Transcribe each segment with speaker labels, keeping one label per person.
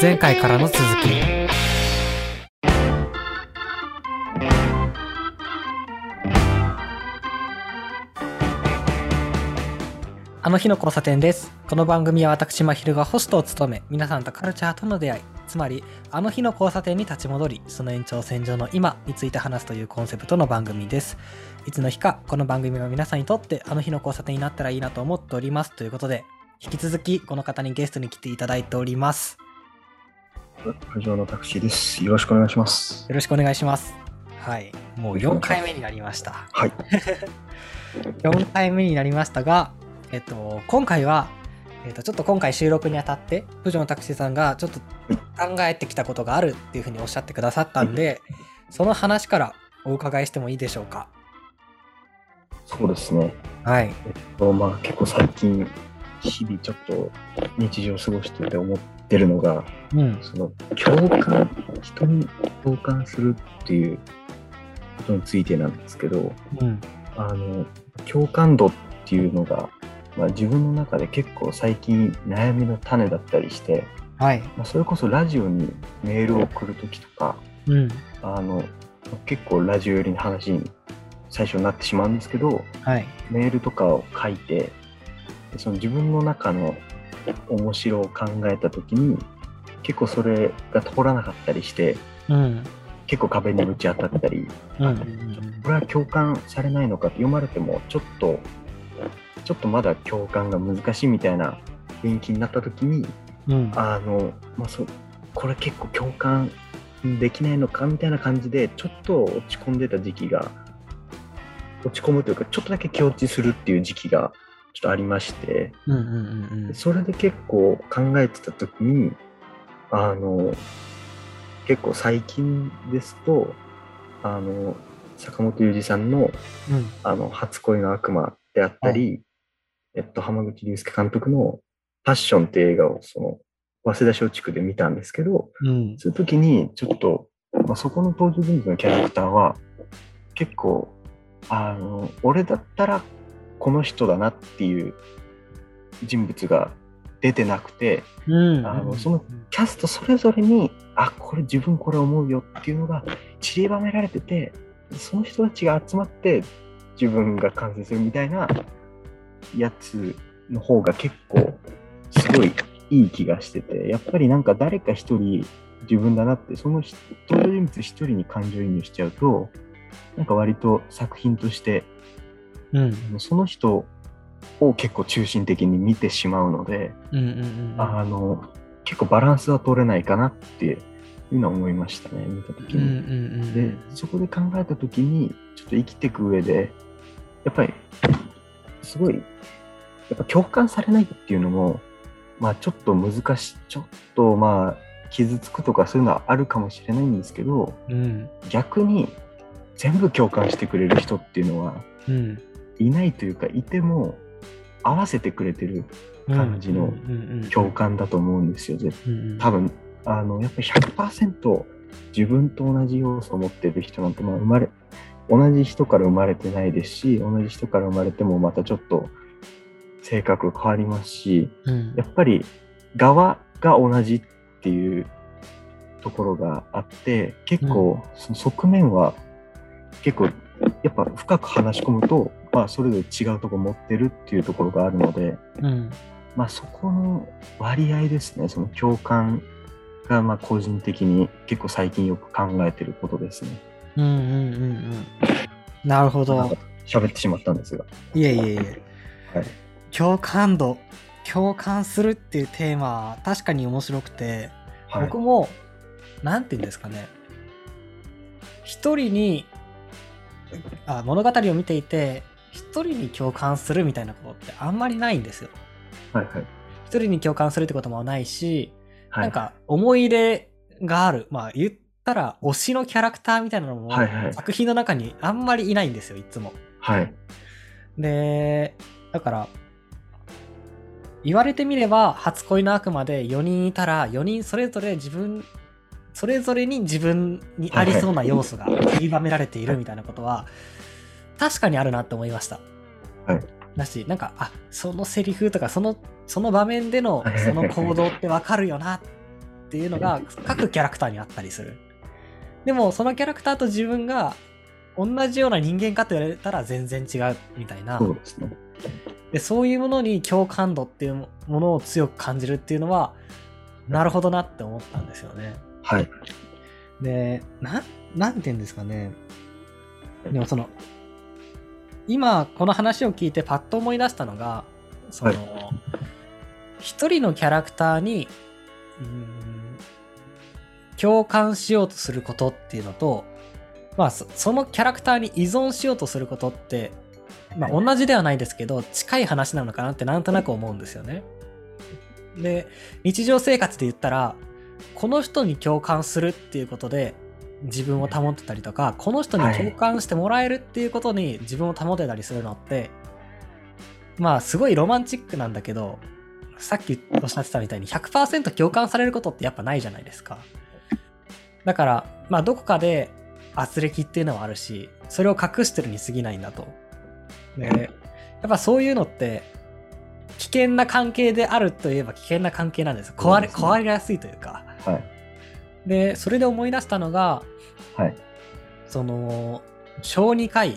Speaker 1: 前回からの続き。あの日の交差点です。この番組は私まひるがホストを務め皆さんとカルチャーとの出会い。つまりあの日の交差点に立ち戻りその延長線上の今について話すというコンセプトの番組です。いつの日かこの番組が皆さんにとってあの日の交差点になったらいいなと思っておりますということで引き続きこの方にゲストに来ていただいております。
Speaker 2: 会場のタクシーです。よろしくお願いします。
Speaker 1: よろしくお願いしますはいもう4回目になりました
Speaker 2: はい。
Speaker 1: 4回目になりましたが、えっと、今回は、えっと、ちょっと今回収録にあたって、プジョのタクシーさんがちょっと考えてきたことがあるっていうふうにおっしゃってくださったんで、その話からお伺いしてもいいでしょうか？
Speaker 2: そうですね。
Speaker 1: はい。
Speaker 2: えっと、まあ結構最近、日々ちょっと日常を過ごしてて思ってるのが、
Speaker 1: うん。
Speaker 2: その共感、人に共感するっていうことについてなんですけど、
Speaker 1: うん。
Speaker 2: あの、共感度っていうのが、まあ、自分の中で結構最近悩みの種だったりして、
Speaker 1: はい。
Speaker 2: まあ、それこそラジオにメールを送るときとか、
Speaker 1: うん。
Speaker 2: あの結構ラジオ寄りの話に最初になってしまうんですけど
Speaker 1: はい。
Speaker 2: メールとかを書いてでその自分の中の面白を考えた時に結構それが通らなかったりして
Speaker 1: うん。
Speaker 2: 結構壁にぶち当たったり
Speaker 1: うん。うん
Speaker 2: これは共感されないのかって読まれてもちょっとちょっとまだ共感が難しいみたいな雰囲気になった時に
Speaker 1: うん。
Speaker 2: あの、まあ、そうこれ結構共感できないのかみたいな感じでちょっと落ち込んでた時期が落ち込むというかちょっとだけ気落ちするっていう時期がちょっとありまして
Speaker 1: うん。うん。うん。
Speaker 2: それで結構考えてた時にあの結構最近ですとあの坂本龍二さんの
Speaker 1: うん。
Speaker 2: あの初恋の悪魔であったり、えっと、浜口竜介監督のパッションっていう映画をその早稲田松竹で見たんですけど、
Speaker 1: うん。
Speaker 2: そういう時にちょっと、まあ、そこの登場人物のキャラクターは結構、あの、俺だったらこの人だなっていう人物が出てなくて、
Speaker 1: うん。
Speaker 2: あのそのキャストそれぞれに、あ、これ自分これ思うよっていうのが散りばめられてて、その人たちが集まって自分が完成するみたいなやつの方が結構すごいいい気がしてて、やっぱりなんか誰か一人自分だなって、その人登場人物一人に感情移入しちゃうと、なんか割と作品として
Speaker 1: うん。
Speaker 2: その人を結構中心的に見てしまうので、
Speaker 1: うん。うん。
Speaker 2: あの結構バランスは取れないかなっていうのは思いましたね見た時
Speaker 1: うん。う
Speaker 2: に。
Speaker 1: ん。
Speaker 2: でそこで考えた時にちょっと生きていく上でやっぱりすごいやっぱ共感されないっていうのもまあちょっと難しいちょっとまあ傷つくとかそういうのはあるかもしれないんですけど
Speaker 1: うん。
Speaker 2: 逆に全部共感してくれる人っていうのは
Speaker 1: うん。
Speaker 2: いないというかいても合わせてくれてる感じの共感だと思うんですよ。多分あのやっぱり100%自分と同じ要素を持ってる人なんて、まあ、生まれ同じ人から生まれてないですし同じ人から生まれてもまたちょっと性格変わりますし
Speaker 1: うん。
Speaker 2: やっぱり側が同じっていうところがあって結構その側面は結構やっぱ深く話し込むと、まあ、それぞれ違うところ持ってるっていうところがあるので、
Speaker 1: うん。
Speaker 2: まあ、そこの割合ですね、その共感がまあ個人的に結構最近よく考えてることですね。
Speaker 1: うん。うん。うん。うん。なるほど。
Speaker 2: 喋ってしまったんですが。
Speaker 1: いえいえいえ。
Speaker 2: はい。
Speaker 1: 共感度共感するっていうテーマは確かに面白くて、
Speaker 2: はい
Speaker 1: 僕もなんて言うんですかね一人にあ物語を見ていて一人に共感するみたいなことってあんまりないんですよ。
Speaker 2: はいはい。
Speaker 1: 一人に共感するってこともないし、
Speaker 2: はい、
Speaker 1: なんか思い入れがある。まあ言ったら推しのキャラクターみたいなのも作品の中にあんまりいないんですよいつも。
Speaker 2: はい。
Speaker 1: で、だから、言われてみれば、初恋の悪魔で4人いたら、4人それぞれ自分、それぞれに自分にありそうな要素が散りばめられているみたいなことは、確かにあるなって思いました。
Speaker 2: はい。
Speaker 1: だし、なんか、あ、そのセリフとか、その、その場面でのその行動ってわかるよなっっていうのが各キャラクターにあったりする。でもそのキャラクターと自分が同じような人間かって言われたら全然違うみたいな。
Speaker 2: そうですね。
Speaker 1: でそういうものに共感度っていうものを強く感じるっていうのはなるほどなって思ったんですよね。
Speaker 2: はい。
Speaker 1: で、な、なんて言うんですかね。でもその、今この話を聞いてパッと思い出したのが、その、
Speaker 2: はい
Speaker 1: 一人のキャラクターに、うーん共感しようとすることっていうのと、まあそのキャラクターに依存しようとすることって、まあ同じではないですけど、近い話なのかなってなんとなく思うんですよね。で、日常生活で言ったら、この人に共感するっていうことで自分を保ってたりとか、この人に共感してもらえるっていうことに自分を保てたりするのって、まあすごいロマンチックなんだけど、さっきおっしゃってたみたいに100%共感されることってやっぱないじゃないですか。だから、まあどこかで圧力っていうのはあるし、それを隠してるに過ぎないんだと。で、やっぱそういうのって、危険な関係であるといえば危険な関係なんです。壊れ、壊れやすいというか。
Speaker 2: はい。
Speaker 1: で、それで思い出したのが、
Speaker 2: はい。
Speaker 1: その、小児科医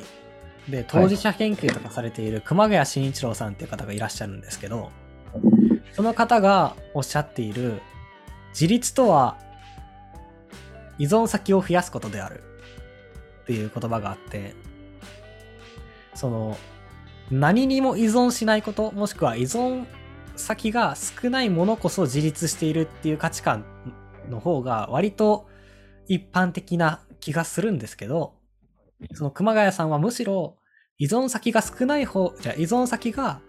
Speaker 1: で当事者研究とかされている熊谷慎一郎さんっていう方がいらっしゃるんですけど、その方がおっしゃっている、自立とは依存先を増やすことであるっていう言葉があって、その、何にも依存しないこと、もしくは依存先が少ないものこそ自立しているっていう価値観の方が割と一般的な気がするんですけど、その熊谷さんはむしろ依存先が少ない方、じゃあ依存先が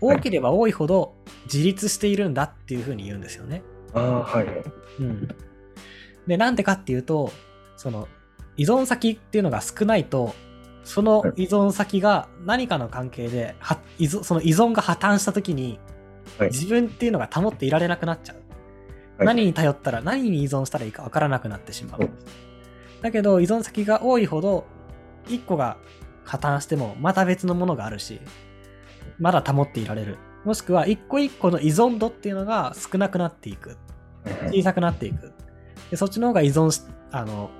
Speaker 1: 多ければ多いほど自立しているんだっていうふうに言うんですよね。
Speaker 2: ああ、はい。
Speaker 1: うん。で、なんでかっていうと、その依存先っていうのが少ないと、その依存先が何かの関係で、は依存その依存が破綻した時に、
Speaker 2: はい
Speaker 1: 自分っていうのが保っていられなくなっちゃう。
Speaker 2: はい
Speaker 1: 何に頼ったら何に依存したらいいかわからなくなってしまう。だけど依存先が多いほど1個が破綻してもまた別のものがあるしまだ保っていられる。もしくは一個一個の依存度っていうのが少なくなっていく。小さくなっていく。でそっちの方が依存しあの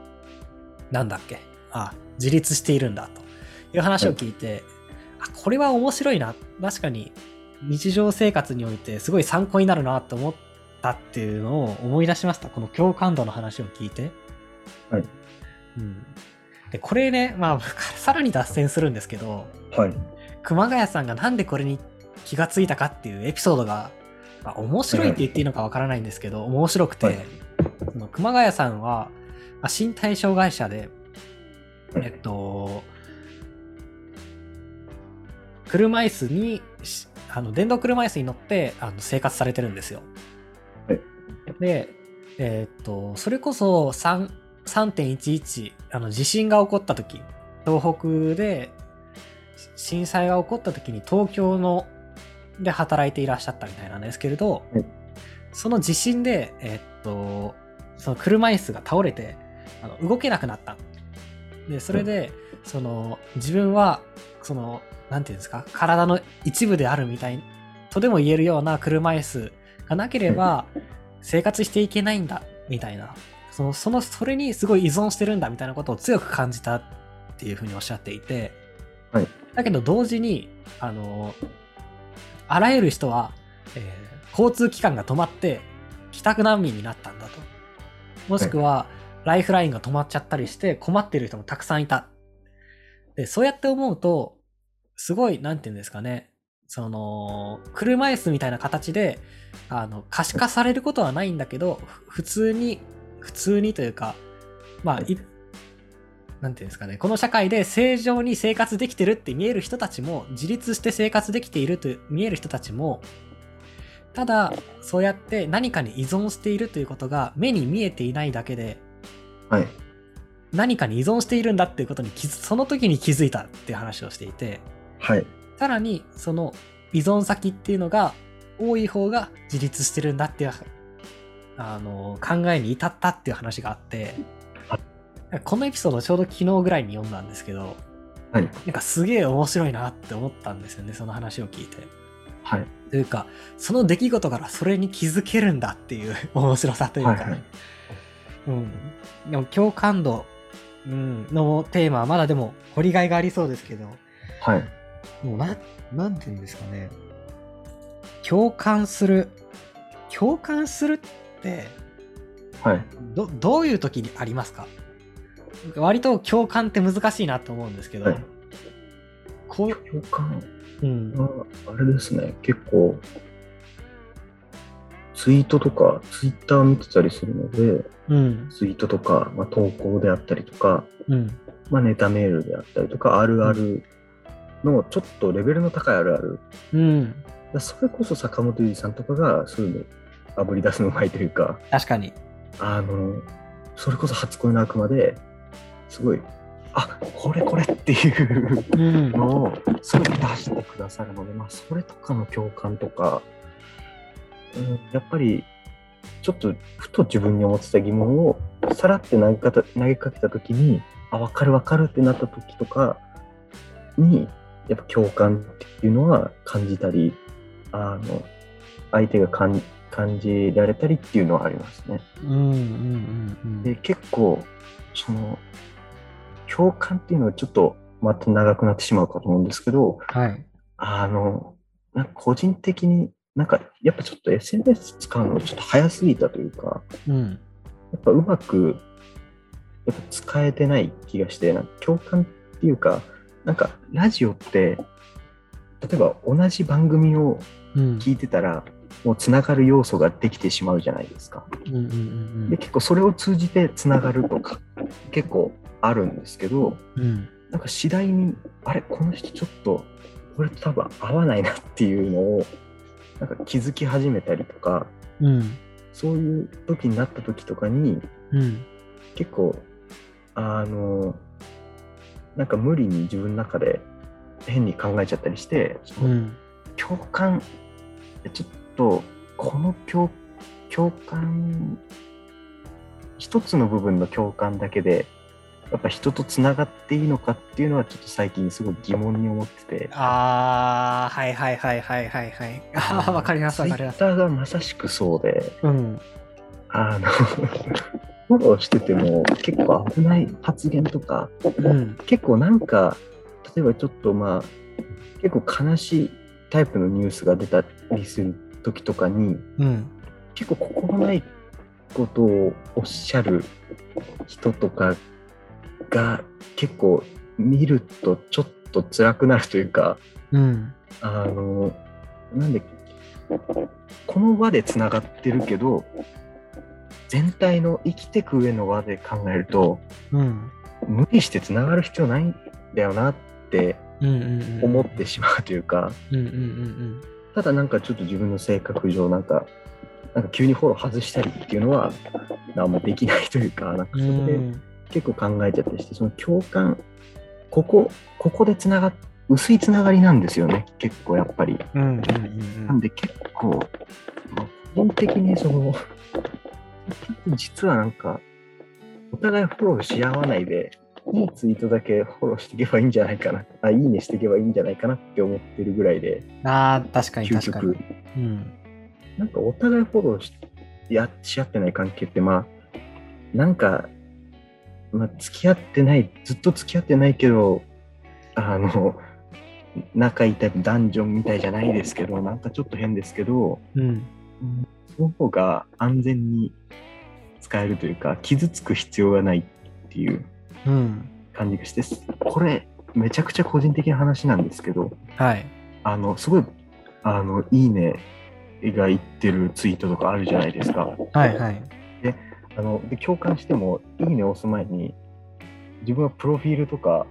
Speaker 1: なんだっけ。あ自立しているんだと。いう話を聞いて、あこれは面白いな。確かに日常生活においてすごい参考になるなと思ったっていうのを思い出しました。この共感度の話を聞いて。
Speaker 2: はい
Speaker 1: うん、でこれねまあ さらに脱線するんですけど
Speaker 2: はい。
Speaker 1: 熊谷さんがなんでこれに気がついたかっていうエピソードが、まあ、面白いって言っていいのかわからないんですけど、面白くて、
Speaker 2: はい。
Speaker 1: その熊谷さんは、まあ身体障害者で、
Speaker 2: はい
Speaker 1: えっと、車椅子に、しあの電動車椅子に乗ってあの生活されてるんですよ。
Speaker 2: はい。
Speaker 1: で、えっと、それこそ3 3.11あの地震が起こった時東北で震災が起こった時に東京ので働いていらっしゃったみたいなんですけれど、
Speaker 2: はい
Speaker 1: その地震で、えっと、その車椅子が倒れてあの動けなくなった。で、それで、その自分は、その、なんていうんですか、体の一部であるみたいとでも言えるような車椅子がなければ 生活していけないんだ、みたいな。その、その、それにすごい依存してるんだ、みたいなことを強く感じたっていうふうにおっしゃっていて、
Speaker 2: はい
Speaker 1: だけど同時に、あの、あらゆる人は、えー交通機関が止まって帰宅難民になったんだと。もしくは、ライフラインが止まっちゃったりして困ってる人もたくさんいた。で、そうやって思うと、すごい、なんていうんですかね、その、車椅子みたいな形で、あの、可視化されることはないんだけど、ふ普通に、普通にというか、まあ、いなんていうんですかね、この社会で正常に生活できてるって見える人たちも、自立して生活できていると見える人たちも、ただ、そうやって何かに依存しているということが目に見えていないだけで、
Speaker 2: はい。
Speaker 1: 何かに依存しているんだっていうことにその時に気づいたっていう話をしていて、
Speaker 2: はい。
Speaker 1: さらにその依存先っていうのが多い方が自立してるんだっていうあの考えに至ったっていう話があって
Speaker 2: は
Speaker 1: このエピソードちょうど昨日ぐらいに読んだんですけど
Speaker 2: はい。
Speaker 1: なんかすげえ面白いなって思ったんですよねその話を聞いて。
Speaker 2: はい。
Speaker 1: というかその出来事からそれに気づけるんだっていう 面白さというか、
Speaker 2: はいはい。
Speaker 1: うん、でも共感度、うん、のテーマはまだでも掘りがいがありそうですけど。
Speaker 2: はい。
Speaker 1: もうななんて言うんですかね。共感する。共感するって
Speaker 2: はい。
Speaker 1: どどういう時にありますか？割と共感って難しいなと思うんですけど、
Speaker 2: はい。
Speaker 1: こう、
Speaker 2: 共感？
Speaker 1: うん、
Speaker 2: は、あれですね、結構、ツイートとか、ツイッター見てたりするので、
Speaker 1: うん、
Speaker 2: ツイートとか、まあ、投稿であったりとか、
Speaker 1: うん、
Speaker 2: まあ、ネタメールであったりとか、あるあるのちょっとレベルの高いあるある。
Speaker 1: うん、
Speaker 2: だそれこそ坂本龍一さんとかがそういうのあぶり出すのうまいというか、
Speaker 1: 確かに。
Speaker 2: あの、それこそ初恋の悪魔ですごい、あこれこれっていう
Speaker 1: うん、
Speaker 2: のをすぐ出してくださるので、まあ、それとかの共感とか、うん、やっぱりちょっとふと自分に思ってた疑問をさらって投げかた投げかけた時にあ分かる分かるってなった時とかにやっぱ共感っていうのは感じたりあの相手が感感じられたりっていうのはありますね。
Speaker 1: うん、うん、うん、うん。
Speaker 2: で結構その共感っていうのはちょっとまた長くなってしまうかと思うんですけど
Speaker 1: はい。
Speaker 2: あのなんか個人的になんかやっぱちょっと SNS 使うのちょっと早すぎたというか
Speaker 1: うん、
Speaker 2: やっぱうまくやっぱ使えてない気がしてなんか共感っていうかなんかラジオって例えば同じ番組を
Speaker 1: うん、
Speaker 2: 聞いてたらもうつながる要素ができてしまうじゃないですか。
Speaker 1: うん、うん、うん
Speaker 2: で結構それを通じてつながるとか結構あるんですけど
Speaker 1: うん、
Speaker 2: なんか次第にあれこの人ちょっとこれと多分合わないなっていうのをなんか気づき始めたりとか
Speaker 1: うん、
Speaker 2: そういう時になった時とかに
Speaker 1: うん、
Speaker 2: 結構あのなんか無理に自分の中で変に考えちゃったりして
Speaker 1: うん、
Speaker 2: 共感ちょっとこの共共感一つの部分の共感だけでやっぱ人とつながっていいのかっていうのはちょっと最近すごい疑問に思ってて
Speaker 1: あー、はいはいはいはいはいはい。あー、わかりますわかります。
Speaker 2: ツイッターがまさしくそうで
Speaker 1: うん、
Speaker 2: あのフォローしてても結構危ない発言とか
Speaker 1: うん、
Speaker 2: 結構なんか例えばちょっとまあ結構悲しいタイプのニュースが出たりする時とかに
Speaker 1: うん、
Speaker 2: 結構心ないことをおっしゃる人とかが結構見るとちょっと辛くなるというか
Speaker 1: うん、
Speaker 2: あのなんでこの輪でつながってるけど全体の生きてく上の輪で考えると
Speaker 1: うん、
Speaker 2: 無理してつながる必要ないんだよなって思ってしまうというか、
Speaker 1: うん、うん、うん、
Speaker 2: ただなんかちょっと自分の性格上なんかなんか急にフォロー外したりっていうのはなんもできないというかなんかそれで
Speaker 1: うん、
Speaker 2: 結構考えちゃったりしてその共感ここここでつながっ薄いつながりなんですよね結構やっぱり。なんで結構、まあ個人的にその 実はなんかお互いフォローし合わないで ツイートだけフォローしていけばいいんじゃないかな。あいいねしていけばいいんじゃないかなって思ってるぐらいで。
Speaker 1: あー、確かに
Speaker 2: 究
Speaker 1: 確かに。
Speaker 2: 極。
Speaker 1: うん、
Speaker 2: なんかお互いフォローしやし合ってない関係ってまあなんか、まあ、付き合ってないずっと付き合ってないけどあの仲いいタイプダンジョンみたいじゃないですけどなんかちょっと変ですけど
Speaker 1: うん、
Speaker 2: うんその方が安全に使えるというか傷つく必要がないっていう。
Speaker 1: うん、
Speaker 2: 感じがしてこれめちゃくちゃ個人的な話なんですけど
Speaker 1: はい。
Speaker 2: あのすごいあのいいねが言ってるツイートとかあるじゃないですか。
Speaker 1: はいはい。
Speaker 2: あので共感してもいいね押す前に自分はプロフィールとか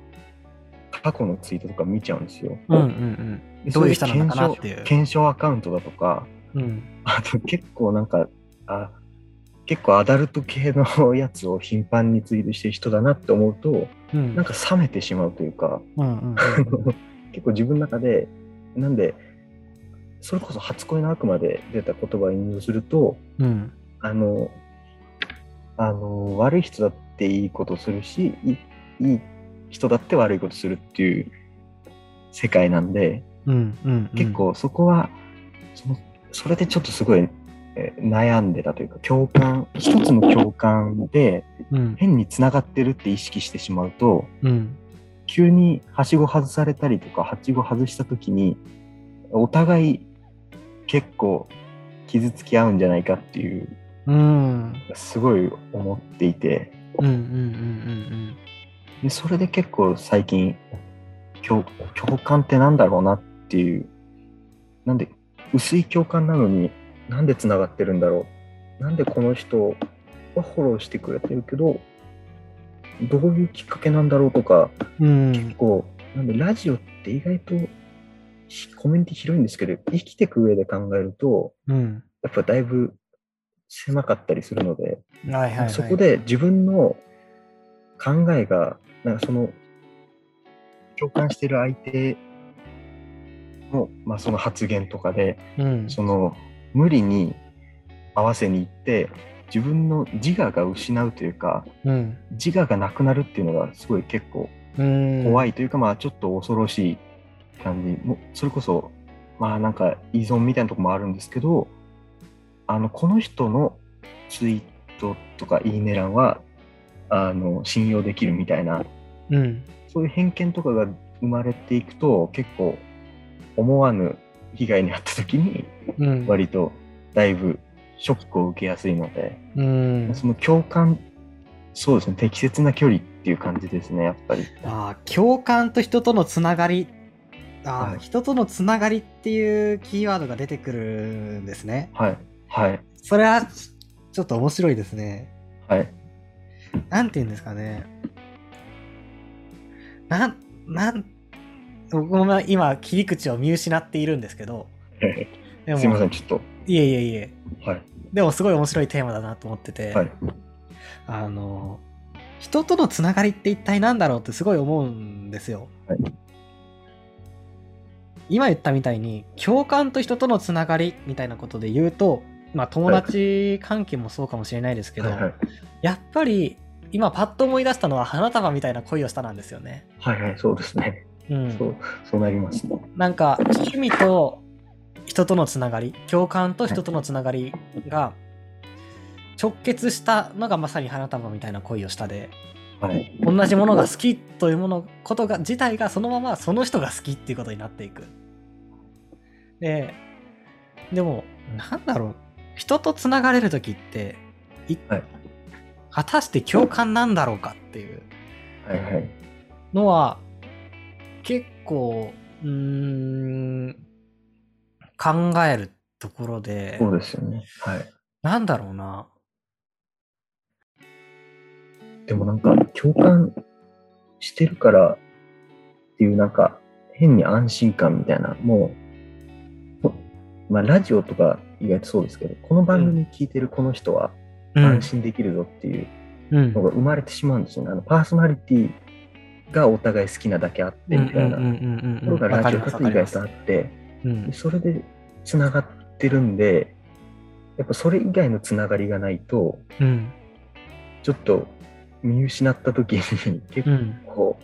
Speaker 2: 過去のツイートとか見ちゃうんですよ。
Speaker 1: うんうんうん。
Speaker 2: で
Speaker 1: どういう人なのかなっていう
Speaker 2: 検証検証アカウントだとか
Speaker 1: うん。
Speaker 2: あと結構なんかあ結構アダルト系の やつを頻繁にツイートしてる人だなって思うと
Speaker 1: うん。
Speaker 2: なんか冷めてしまうというか
Speaker 1: うんうん
Speaker 2: 結構自分の中でなんでそれこそ初恋の悪魔で出た言葉を引用すると
Speaker 1: うん。うん。
Speaker 2: あのあの悪い人だっていいことするしいいい人だって悪いことするっていう世界なんで、
Speaker 1: うんうん。
Speaker 2: 結構そこはそのそれでちょっとすごい、えー悩んでたというか、共感、一つの共感で
Speaker 1: うん。
Speaker 2: 変に繋がってるって意識してしまうと、
Speaker 1: うん。
Speaker 2: 急にはしご外されたりとか、はしご外した時に、お互い結構傷つき合うんじゃないかっていう、
Speaker 1: うん。
Speaker 2: すごい思っていて、それで結構最近共共感ってなんだろうなっていうなんで薄い共感なのになんでつながってるんだろう？なんでこの人はフォローしてくれてるけどどういうきっかけなんだろうとか
Speaker 1: うん。
Speaker 2: 結構なんでラジオって意外とひコミュニティ広いんですけど生きていく上で考えると
Speaker 1: うん。
Speaker 2: やっぱだいぶ狭かったりするので
Speaker 1: はいはいはい。
Speaker 2: そこで自分の考えが、なんかその、共感してる相手の、まあその発言とかで、
Speaker 1: うん。
Speaker 2: その、無理に合わせに行って、自分の自我が失うというか、
Speaker 1: うん。
Speaker 2: 自我がなくなるっていうのがすごい結構。怖いというか、まあちょっと恐ろしい感じ。もうそれこそ、まあなんか依存みたいなとこもあるんですけど、あの、この人のツイートとかいいね欄は、あの、信用できるみたいな、
Speaker 1: うん。
Speaker 2: そういう偏見とかが生まれていくと、結構思わぬ被害に遭った時に、
Speaker 1: うん。
Speaker 2: 割とだいぶショックを受けやすいので、
Speaker 1: うん。
Speaker 2: その共感、そうですね、適切な距離っていう感じですね、やっぱり。
Speaker 1: あー共感と人とのつながりあー、
Speaker 2: はい
Speaker 1: 人とのつながりっていうキーワードが出てくるんですね。
Speaker 2: はい、はい、
Speaker 1: それはちょっと面白いですね。
Speaker 2: はい。
Speaker 1: なんて言うんですかね。なん、なん、僕も今切り口を見失っているんですけど、で も
Speaker 2: すいません、ちょっと。
Speaker 1: いえいえいえ。
Speaker 2: はい。
Speaker 1: でもすごい面白いテーマだなと思ってて、
Speaker 2: はい。
Speaker 1: あの、人とのつながりって一体何だろうってすごい思うんですよ。
Speaker 2: はい
Speaker 1: 今言ったみたいに、共感と人とのつながりみたいなことで言うと、まあ友達関係もそうかもしれないですけど、
Speaker 2: はいはい。
Speaker 1: やっぱり今パッと思い出したのは花束みたいな恋をしたなんですよね。
Speaker 2: はいはい、そうですね。
Speaker 1: うん。
Speaker 2: そう、そうなりますね。
Speaker 1: なんか趣味と人とのつながり共感と人とのつながりが直結したのがまさに花束みたいな恋をしたで
Speaker 2: はい。
Speaker 1: 同じものが好きというものことが自体がそのままその人が好きっていうことになっていくででもなんだろう人とつながれる時ってい
Speaker 2: はい
Speaker 1: 果たして共感なんだろうかっていう。のは結構うーん考えるところで
Speaker 2: そうですよね。はい。
Speaker 1: なんだろうな
Speaker 2: でもなんか、共感してるからっていうなんか、変に安心感みたいな、もう、ほまあラジオとか意外とそうですけど、この番組聞いてるこの人は
Speaker 1: うん
Speaker 2: 安心できるぞっていう
Speaker 1: うん
Speaker 2: のが生まれてしまうんですよね。あのパーソナリティがお互い好きなだけあってみたいな。ところがラジオだと意外とあって、
Speaker 1: うん。
Speaker 2: でそれでつながってるんで、やっぱそれ以外のつながりがないと、
Speaker 1: うん。
Speaker 2: ちょっと見失った時に結
Speaker 1: うん。
Speaker 2: 構、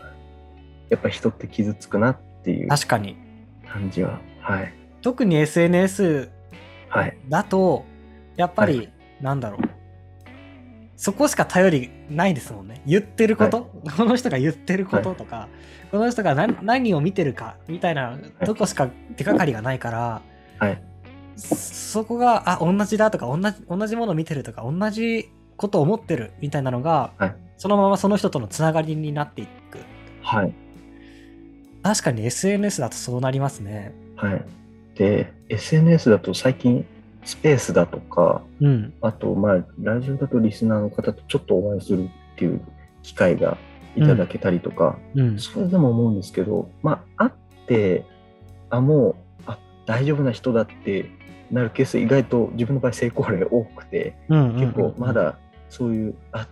Speaker 2: やっぱ人って傷つくなっていう
Speaker 1: 確かに。
Speaker 2: 感じは、はい。
Speaker 1: 特に SNS
Speaker 2: はい。
Speaker 1: だとやっぱり、
Speaker 2: は
Speaker 1: なんだろうそこしか頼りないですもんね。言ってること、この人が言ってることとか、この人が何何を見てるかみたいなとこしか手がかりがないから、
Speaker 2: はい。
Speaker 1: そそこがあ同じだとか同じ同じものを見てるとか同じことを思ってるみたいなのが、
Speaker 2: はい。
Speaker 1: そのままその人とのつながりになっていく。
Speaker 2: はい。
Speaker 1: 確かに SNS だとそうなりますね。
Speaker 2: はい。で、SNS だと最近、スペースだとか、
Speaker 1: うん。
Speaker 2: あと、まあ、ラジオだとリスナーの方とちょっとお会いするっていう機会がいただけたりとか、
Speaker 1: うん。
Speaker 2: それでも思うんですけど、まあ、会って、あ、もう、あ、大丈夫な人だってなるケース、意外と自分の場合成功例多くて、
Speaker 1: うん
Speaker 2: 結構まだそういう、あ、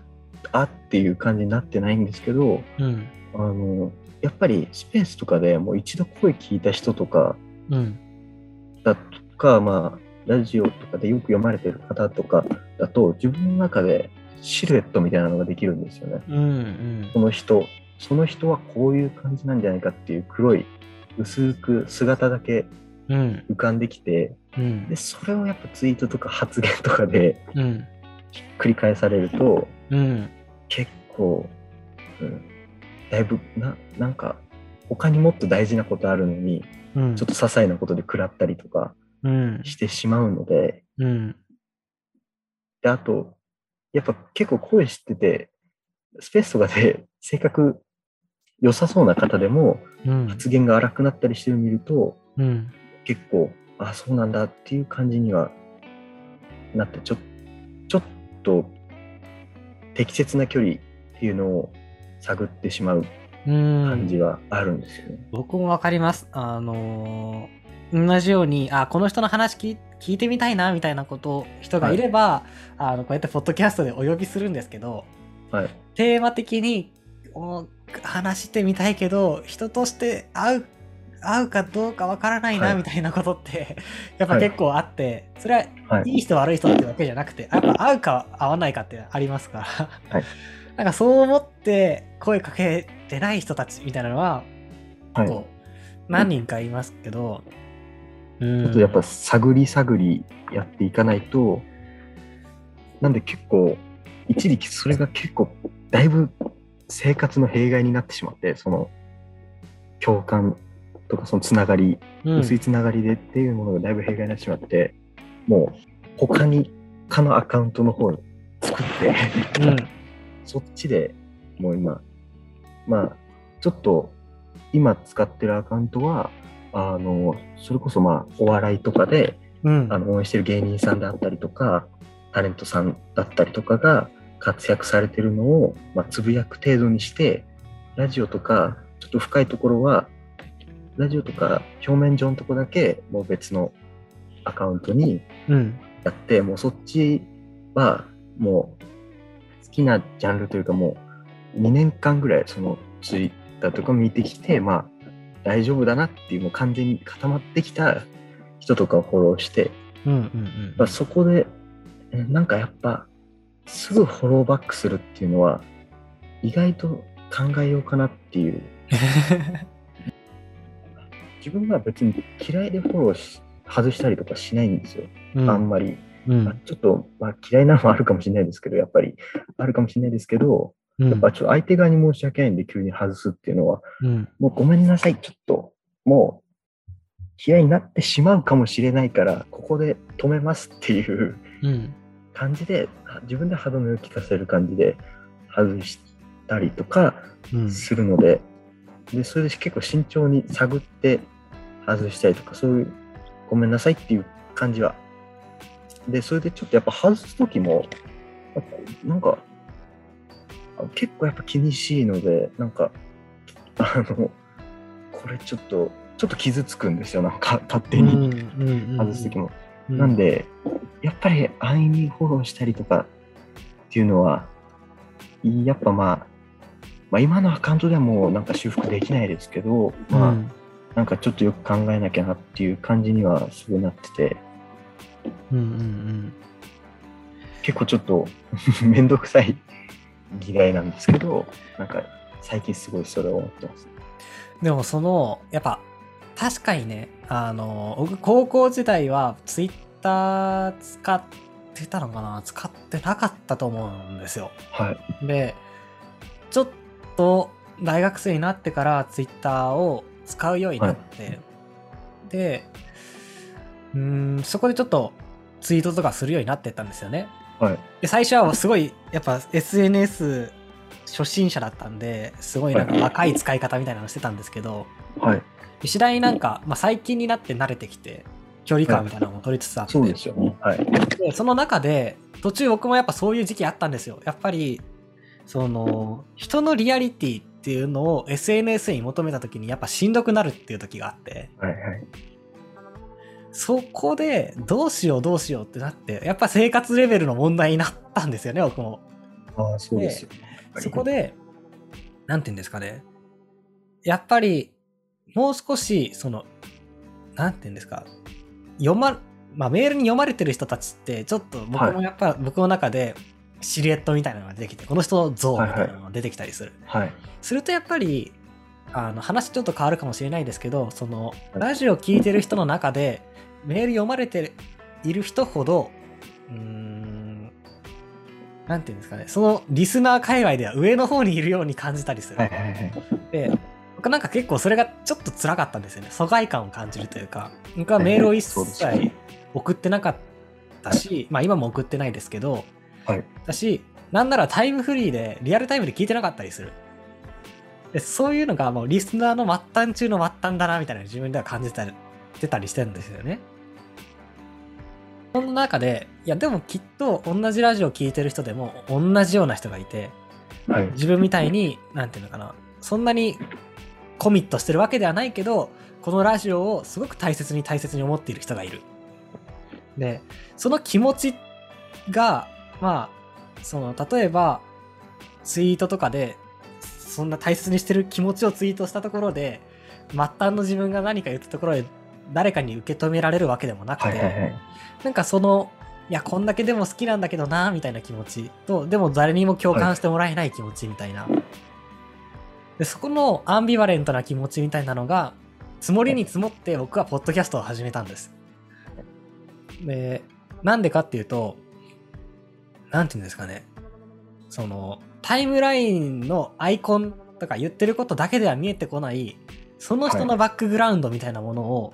Speaker 2: あっていう感じになってないんですけど、
Speaker 1: うん。
Speaker 2: あの、やっぱりスペースとかでもう一度声聞いた人とか
Speaker 1: うん。
Speaker 2: だとか、まあ、ラジオとかでよく読まれてる方とかだと、自分の中でシルエットみたいなのができるんですよね。
Speaker 1: うんうん。
Speaker 2: その人、その人はこういう感じなんじゃないかっていう黒い、薄く姿だけ
Speaker 1: うん。
Speaker 2: 浮かんできて、
Speaker 1: うん。
Speaker 2: で、それをやっぱツイートとか発言とかで
Speaker 1: うん。
Speaker 2: 繰り返されると、
Speaker 1: うん。
Speaker 2: 結構、うん、だいぶな、なんか、他にもっと大事なことあるのに、
Speaker 1: うん。
Speaker 2: ちょっと些細なことで食らったりとか
Speaker 1: うん
Speaker 2: してしまうので、
Speaker 1: うん。
Speaker 2: で、あと、やっぱ結構声知ってて、スペースとかで 性格良さそうな方でも
Speaker 1: うん。
Speaker 2: 発言が荒くなったりしてるのを見ると、
Speaker 1: うん。
Speaker 2: 結構、あ、そうなんだっていう感じにはなって、ちょちょっと適切な距離っていうのを探ってしまう
Speaker 1: うん。
Speaker 2: 感じはあるんですよね。
Speaker 1: 僕もわかります。あのー同じように、あ、この人の話聞聞いてみたいな、みたいなこと、人がいれば、あの、こうやってポッドキャストでお呼びするんですけど、
Speaker 2: はい。
Speaker 1: テーマ的にお話してみたいけど、人として会う、会うかどうかわからないな、
Speaker 2: はい
Speaker 1: みたいなことって、やっぱ
Speaker 2: はい
Speaker 1: 結構あって、それは
Speaker 2: はい。
Speaker 1: いい人悪い人ってわけじゃなくて、やっぱ会うか会わないかってありますから。
Speaker 2: はい
Speaker 1: なんかそう思って声かけてない人たちみたいなのは、
Speaker 2: はい。
Speaker 1: こう何人かいますけど、うん
Speaker 2: ちょっとやっぱ探り探りやっていかないと、なんで結構、一時期それが結構、だいぶ生活の弊害になってしまって、その、共感とかそのつながり、
Speaker 1: うん。
Speaker 2: 薄いつながりでっていうものがだいぶ弊害になってしまって、もう他に、他のアカウントの方に作って、
Speaker 1: うん。
Speaker 2: そっちでもう今、まあ、ちょっと今使ってるアカウントは、あの、それこそまあ、お笑いとかで、
Speaker 1: うん。
Speaker 2: あの、応援してる芸人さんであったりとか、タレントさんだったりとかが活躍されてるのを、まあ、つぶやく程度にして、ラジオとか、ちょっと深いところは、ラジオとか表面上のとこだけ、もう別のアカウントに
Speaker 1: うん。
Speaker 2: やって、もうそっちはもう好きなジャンルというかもう2年間ぐらいそのツイッターとか見てきて、まあ大丈夫だなっていうもう完全に固まってきた人とかをフォローして、
Speaker 1: うんうん
Speaker 2: まあ、そこでえなんかやっぱすぐフォローバックするっていうのは意外と考えようかなっていう。自分は別に嫌いでフォローし外したりとかしないんですよ、
Speaker 1: うん。
Speaker 2: あんまり。
Speaker 1: うん。
Speaker 2: まあ、ちょっと、まあ、嫌いなのもあるかもしれないですけど、やっぱりあるかもしれないですけど、
Speaker 1: うん
Speaker 2: やっぱちょっと相手側に申し訳ないんで急に外すっていうのは、
Speaker 1: うん。
Speaker 2: もうごめんなさい、ちょっと、もう嫌いになってしまうかもしれないから、ここで止めますっていう
Speaker 1: うん。
Speaker 2: 感じで、あ自分で歯止めを聞かせる感じで外したりとか
Speaker 1: うん。
Speaker 2: するので、で、それで結構慎重に探って外したりとか、そういう、ごめんなさいっていう感じは。で、それでちょっとやっぱ外すときも、なんか、あ結構やっぱ気にしいので、なんか、あの、これちょっと、ちょっと傷つくんですよ、なんか勝手に。外すときも。なんで、やっぱり安易にフォローしたりとかっていうのは、やっぱまあ、まあ、今のアカウントではもうなんか修復できないですけど、まあ、なんかちょっとよく考えなきゃなっていう感じにはすごいなってて、
Speaker 1: うんうんうん。
Speaker 2: 結構ちょっと めんどくさい嫌いなんですけど、なんか最近すごいそれを思ってます。
Speaker 1: でもそのやっぱ確かにねあの僕高校時代はツイッター使ってたのかな？使ってなかったと思うんですよ
Speaker 2: はい。
Speaker 1: でちょっと大学生になってからツイッターを使うようになって、でうーんそこでちょっとツイートとかするようになってったんですよね
Speaker 2: はい。
Speaker 1: で最初はすごいやっぱ SNS 初心者だったんですごいなんか若い使い方みたいなのしてたんですけど
Speaker 2: はい。
Speaker 1: 次第になんか、まあ、最近になって慣れてきて距離感みたいなのも取りつつあって、
Speaker 2: そうですよね。はい。
Speaker 1: でその中で途中僕もやっぱそういう時期あったんですよやっぱりその人のリアリティっていうのを SNS に求めた時にやっぱしんどくなるっていう時があって
Speaker 2: はい。はい。
Speaker 1: そこでどうしようどうしようってなってやっぱ生活レベルの問題になったんですよね僕も。
Speaker 2: ああ、そうですよね。
Speaker 1: そこでなんて言うんですかね。やっぱりもう少しそのなんて言うんですか。読ままあメールに読まれてる人たちってちょっと僕もやっぱ、僕の中でシルエットみたいなのが出てきてこの人像みたいなのが出てきたりする、
Speaker 2: はい。
Speaker 1: するとやっぱりあの話ちょっと変わるかもしれないですけどその
Speaker 2: い。
Speaker 1: ラジオ聞いてる人の中でメール読まれている人ほど、うーん、なんていうんですかね、そのリスナー界隈では上の方にいるように感じたりする。
Speaker 2: はいはいはい。
Speaker 1: で、僕なんか結構それがちょっと辛かったんですよね。疎外感を感じるというか、僕はメールを一切送ってなかったし、まあ今も送ってないですけど、
Speaker 2: はい。
Speaker 1: だし、なんならタイムフリーで、リアルタイムで聞いてなかったりする。でそういうのがもうリスナーの末端中の末端だな、みたいな自分では感じたりしてたりしてるんですよね。その中で、いやでもきっと同じラジオ聞いてる人でも同じような人がいて、
Speaker 2: はい。
Speaker 1: 自分みたいに、なんていうのかな、そんなにコミットしてるわけではないけど、このラジオをすごく大切に大切に思っている人がいる。で、その気持ちが、まあ、その、例えば、ツイートとかで、そんな大切にしてる気持ちをツイートしたところで、末端の自分が何か言ったところで、誰かに受け止められるわけでもなくて、
Speaker 2: はいはいはい。
Speaker 1: なんかその、いや、こんだけでも好きなんだけどな、みたいな気持ちと、でも誰にも共感してもらえない気持ちみたいな。で、そこのアンビバレントな気持ちみたいなのが、積もりに積もって僕はポッドキャストを始めたんです。で、なんでかっていうと、なんていうんですかね。その、タイムラインのアイコンとか言ってることだけでは見えてこない、その人のバックグラウンドみたいなものを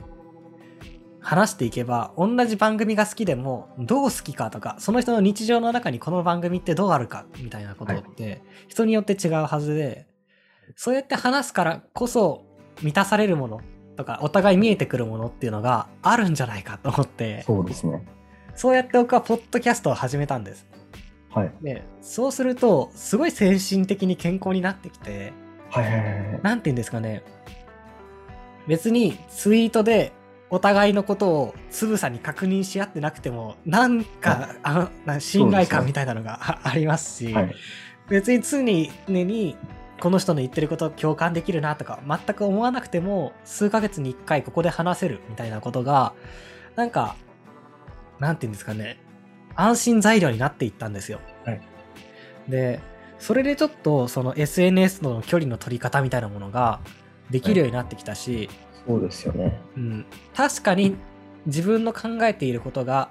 Speaker 1: 話していけば、同じ番組が好きでも、どう好きかとか、その人の日常の中にこの番組ってどうあるかみたいなことって、人によって違うはずで、そうやって話すからこそ満たされるものとか、お互い見えてくるものっていうのがあるんじゃないかと思って、
Speaker 2: そうですね。
Speaker 1: そうやって僕はポッドキャストを始めたんです。
Speaker 2: はい。
Speaker 1: で、そうすると、すごい精神的に健康になってきて、
Speaker 2: はいはいはいはい。
Speaker 1: なんて言うんですかね。別にツイートでお互いのことをつぶさに確認し合ってなくても、なんか、あのな信頼感みたいなのがあ ありますし、
Speaker 2: はい。
Speaker 1: 別に常にこの人の言ってること共感できるなとか全く思わなくても数ヶ月に1回ここで話せるみたいなことがなんかなんて言うんですかね安心材料になっていったんですよ。
Speaker 2: はい
Speaker 1: でそれでちょっとその SNS との距離の取り方みたいなものができるようになってきたし、
Speaker 2: そうですよね。
Speaker 1: うん、確かに自分の考えていることが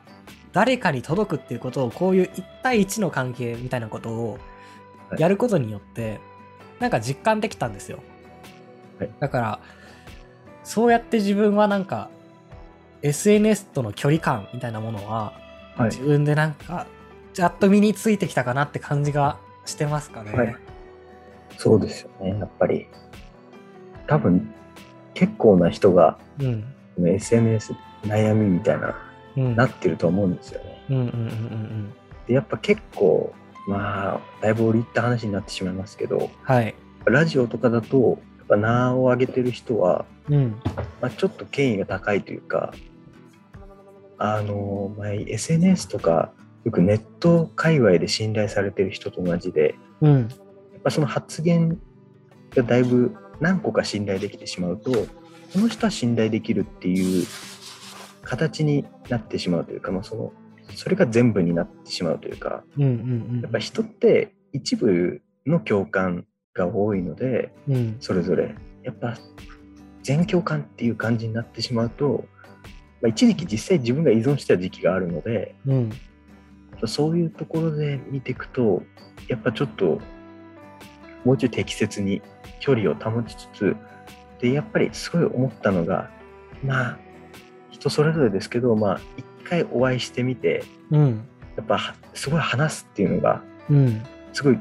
Speaker 1: 誰かに届くっていうことをこういう1対1の関係みたいなことを
Speaker 2: はい
Speaker 1: やることによってなんか実感できたんですよ、
Speaker 2: はい
Speaker 1: だからそうやって自分はなんか SNS との距離感みたいなものは
Speaker 2: はい
Speaker 1: 自。分でなんかやっと身についてきたかなって感じがしてますかね、
Speaker 2: はいそうですよね。やっぱり。多分、結構な人が、
Speaker 1: うん。
Speaker 2: SNS 悩みみたいな、
Speaker 1: うん。
Speaker 2: なってると思うんですよね。で、やっぱ結構、まあ、だいぶ折り入った話になってしまいますけど、
Speaker 1: はい。
Speaker 2: ラジオとかだと、やっぱ名を上げてる人は、
Speaker 1: うん。
Speaker 2: まあ、ちょっと権威が高いというか、あの、まあ、SNS とか、よくネット界隈で信頼されてる人と同じで、
Speaker 1: うん。
Speaker 2: やっぱその発言がだいぶ何個か信頼できてしまうと、この人は信頼できるっていう形になってしまうというか、まあ、そのそれが全部になってしまうというか、
Speaker 1: うんうんうん
Speaker 2: やっぱ人って一部の共感が多いので、
Speaker 1: うん
Speaker 2: それぞれ。やっぱ全共感っていう感じになってしまうと、まあ、一時期実際自分が依存した時期があるので、
Speaker 1: うん
Speaker 2: そういうところで見ていくと、やっぱちょっと、もうちょい適切に距離を保ちつつ、で、やっぱりすごい思ったのが、まあ、人それぞれですけど、まあ、一回お会いしてみて、
Speaker 1: うん。
Speaker 2: やっぱはすごい話すっていうのが、
Speaker 1: うん。
Speaker 2: すごい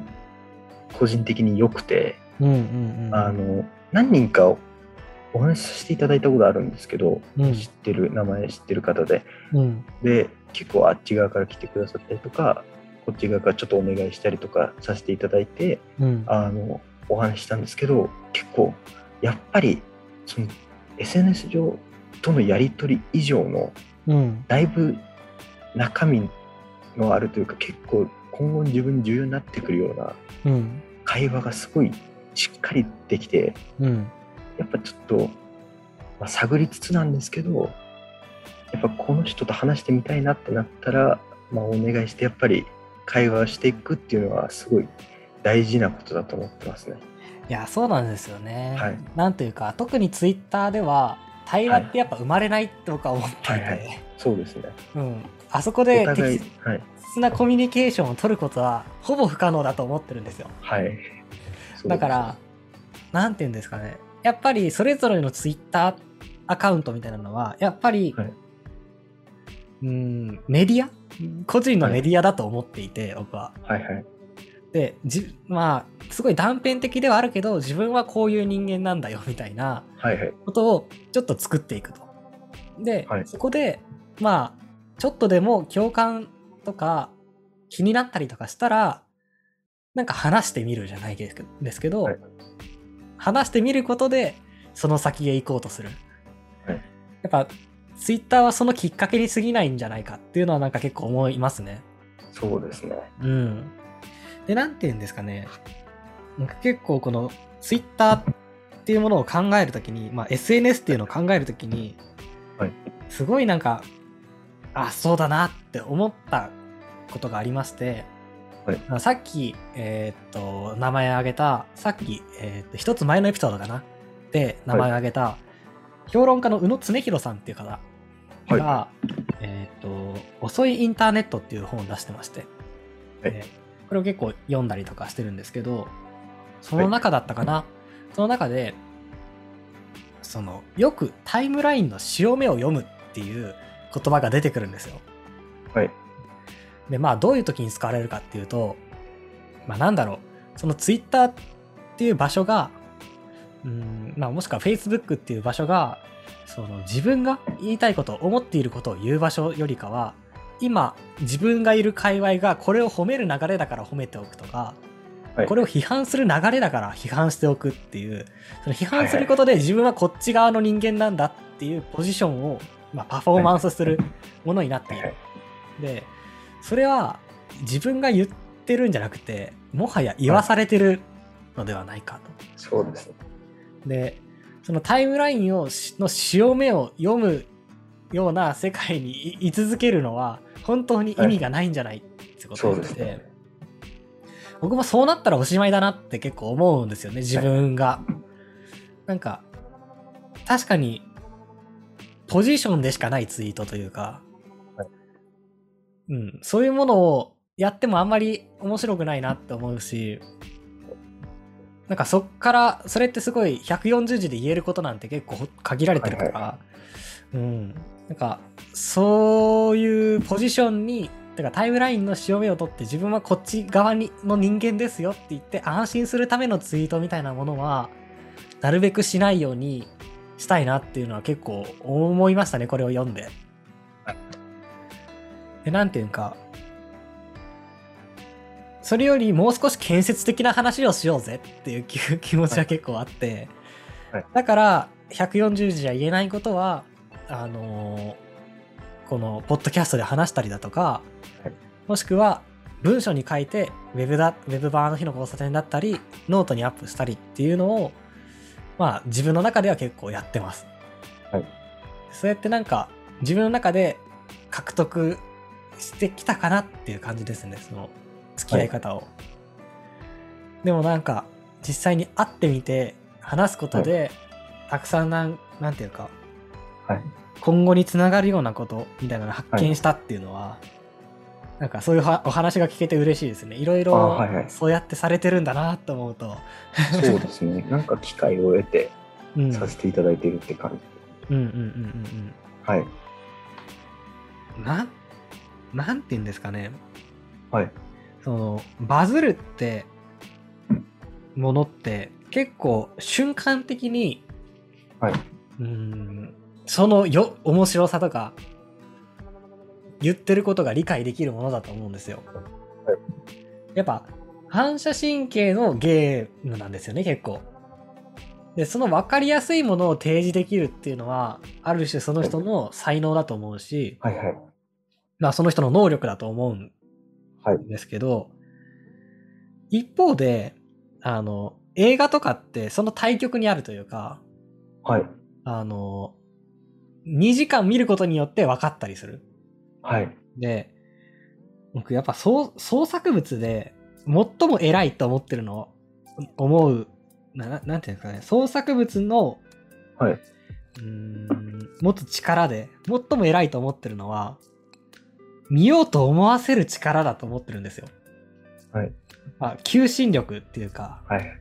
Speaker 2: 個人的に良くて、
Speaker 1: うんうんうん。
Speaker 2: あの、何人かお話しさせていただいたことあるんですけど、
Speaker 1: うん。
Speaker 2: 知ってる、名前知ってる方で、
Speaker 1: うん。
Speaker 2: で結構あっち側から来てくださったりとかこっち側からちょっとお願いしたりとかさせていただいて
Speaker 1: うん。
Speaker 2: あのお話ししたんですけど結構やっぱりその SNS 上とのやり取り以上の
Speaker 1: うん。
Speaker 2: だいぶ中身のあるというか結構今後自分に重要になってくるような
Speaker 1: うん。
Speaker 2: 会話がすごいしっかりできて
Speaker 1: うん。
Speaker 2: やっぱちょっと、まあ、探りつつなんですけどやっぱこの人と話してみたいなってなったら、まあ、お願いしてやっぱり会話をしていくっていうのはすごい大事なことだと思ってますね。
Speaker 1: いやそうなんですよね、
Speaker 2: はい
Speaker 1: なんていうか特にツイッターでは対話ってやっぱ生まれないって僕は思っていて、
Speaker 2: はいはいそうですね。
Speaker 1: うん、あそこ
Speaker 2: お
Speaker 1: で適、
Speaker 2: はい。
Speaker 1: 切なコミュニケーションを取ることはほぼ不可能だと思ってるんですよ。
Speaker 2: はい。
Speaker 1: だから、なんて言うんですかね。やっぱりそれぞれのツイッターアカウントみたいなのは、やっぱり、
Speaker 2: はい
Speaker 1: うん、メディア？個人のメディアだと思っていて、僕は。
Speaker 2: はいはい。
Speaker 1: で、じまあ、すごい断片的ではあるけど、自分はこういう人間なんだよ、みたいな
Speaker 2: はいはい。
Speaker 1: ことをちょっと作っていくと。で、
Speaker 2: はい
Speaker 1: そこで、まあ、ちょっとでも共感とか気になったりとかしたら、なんか話してみるじゃないですけですけど、
Speaker 2: はい
Speaker 1: 話してみることで、その先へ行こうとする。
Speaker 2: はい
Speaker 1: やっぱ、ツイッターはそのきっかけに過ぎないんじゃないかっていうのはなんか結構思いますね。
Speaker 2: そうですね。
Speaker 1: うん。で、なんて言うんですかね。なんか結構このツイッターっていうものを考えるときに、まあ SNS っていうのを考えるときに、
Speaker 2: はい
Speaker 1: すごいなんか、あ、そうだなって思ったことがありまして、
Speaker 2: はい
Speaker 1: まあさっき、えーっと、名前挙げた、さっき、えーっと、一つ前のエピソードかなで名前挙げた、評論家の宇野恒弘さんっていう方が、えーっと、遅いインターネットっていう本を出してまして、
Speaker 2: はい。
Speaker 1: でこれを結構読んだりとかしてるんですけど、その中だったかな、その中で、その、よくタイムラインの潮目を読むっていう言葉が出てくるんですよ。
Speaker 2: はい。
Speaker 1: で、まあ、どういう時に使われるかっていうと、まあ、なんだろう、そのツイッターっていう場所が、うん、まあ、もしくは Facebook っていう場所が、その自分が言いたいこと、思っていることを言う場所よりかは、今、自分がいる界隈がこれを褒める流れだから褒めておくとか、
Speaker 2: はい
Speaker 1: これを批判する流れだから批判しておくっていう、その批判することで自分はこっち側の人間なんだっていうポジションを、まあ、パフォーマンスするものになっている。で、それは自分が言ってるんじゃなくて、もはや言わされてるのではないかと。
Speaker 2: そうですね。
Speaker 1: で、そのタイムラインをしの潮目を読むような世界にい居続けるのは本当に意味がないんじゃないってことでして、
Speaker 2: ね。
Speaker 1: 僕もそうなったらおしまいだなって結構思うんですよね、自分が。なんか、確かに、ポジションでしかないツイートというか、
Speaker 2: はい
Speaker 1: うん、そういうものをやってもあんまり面白くないなって思うし、なんかそっから、それってすごい140字で言えることなんて結構限られてるから、うん。なんか、そういうポジションに、てかタイムラインの潮目を取って自分はこっち側にの人間ですよって言って安心するためのツイートみたいなものは、なるべくしないようにしたいなっていうのは結構思いましたね、これを読んで
Speaker 2: はい。
Speaker 1: で、なんていうか、それよりもう少し建設的な話をしようぜっていう気 気持ちは結構あって、
Speaker 2: はい。
Speaker 1: だから140字じゃ言えないことはあのーこのポッドキャストで話したりだとか、
Speaker 2: はい。
Speaker 1: もしくは文章に書いてウェブだウェブ版の日の交差点だったりノートにアップしたりっていうのをまあ自分の中では結構やってます。
Speaker 2: はい。
Speaker 1: そうやってなんか自分の中で獲得してきたかなっていう感じですねその付き合い方を。でもなんか実際に会ってみて話すことで、たくさんなんなんていうか、
Speaker 2: はい
Speaker 1: 今後につながるようなことみたいなのを発見したっていうのは、なんかそういうはお話が聞けて嬉しいですね。いろい
Speaker 2: あ
Speaker 1: ろ
Speaker 2: はいはい
Speaker 1: そうやってされてるんだなと思うと、
Speaker 2: そうですね。なんか機会を得て
Speaker 1: うん、
Speaker 2: させていただいているって感じ。
Speaker 1: うんうんうんうん
Speaker 2: はい。
Speaker 1: うん。なん、なんて言うんですかね。
Speaker 2: はい。
Speaker 1: その、バズるって、ものって、結構瞬間的に、
Speaker 2: はい。
Speaker 1: うん、そのよ、面白さとか、言ってることが理解できるものだと思うんですよ。
Speaker 2: はい
Speaker 1: やっぱ、反射神経のゲームなんですよね、結構。で、その分かりやすいものを提示できるっていうのは、ある種その人の才能だと思うし、
Speaker 2: はいはい。
Speaker 1: まあその人の能力だと思うん
Speaker 2: はい。
Speaker 1: ですけど、一方で、あの、映画とかってその対極にあるというか、
Speaker 2: はい。
Speaker 1: あの、2時間見ることによって分かったりする。
Speaker 2: はい。
Speaker 1: で、僕やっぱ創創作物で最も偉いと思ってるの、思う、なななんていうんですかね、創作物の
Speaker 2: はい。
Speaker 1: うーん、持つ力で、最も偉いと思ってるのは、見ようと思わせる力だと思ってるんですよ。
Speaker 2: はい。
Speaker 1: まあ、求心力っていうか、
Speaker 2: はい。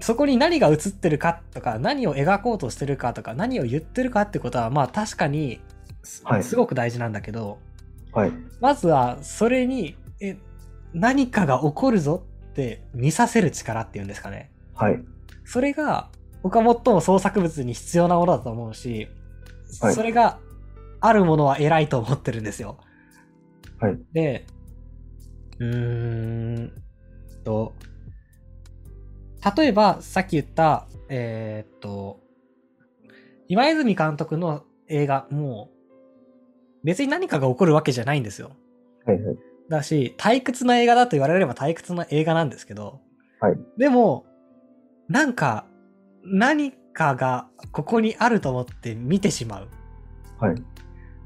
Speaker 1: そこに何が映ってるかとか、何を描こうとしてるかとか、何を言ってるかってことは、まあ確かにす、
Speaker 2: はい
Speaker 1: すごく大事なんだけど、
Speaker 2: はい。
Speaker 1: まずはそれに、え、何かが起こるぞって見させる力っていうんですかね。
Speaker 2: はい。
Speaker 1: それが、僕は最も創作物に必要なものだと思うし、
Speaker 2: はい
Speaker 1: それがあるものは偉いと思ってるんですよ。
Speaker 2: はい。
Speaker 1: で、うーんと、例えばさっき言った、えーっと、今泉監督の映画も、別に何かが起こるわけじゃないんですよ。
Speaker 2: はい。はい。
Speaker 1: だし、退屈な映画だと言われれば退屈な映画なんですけど、
Speaker 2: はい
Speaker 1: でも、なんか、何かがここにあると思って見てしまう。
Speaker 2: はい。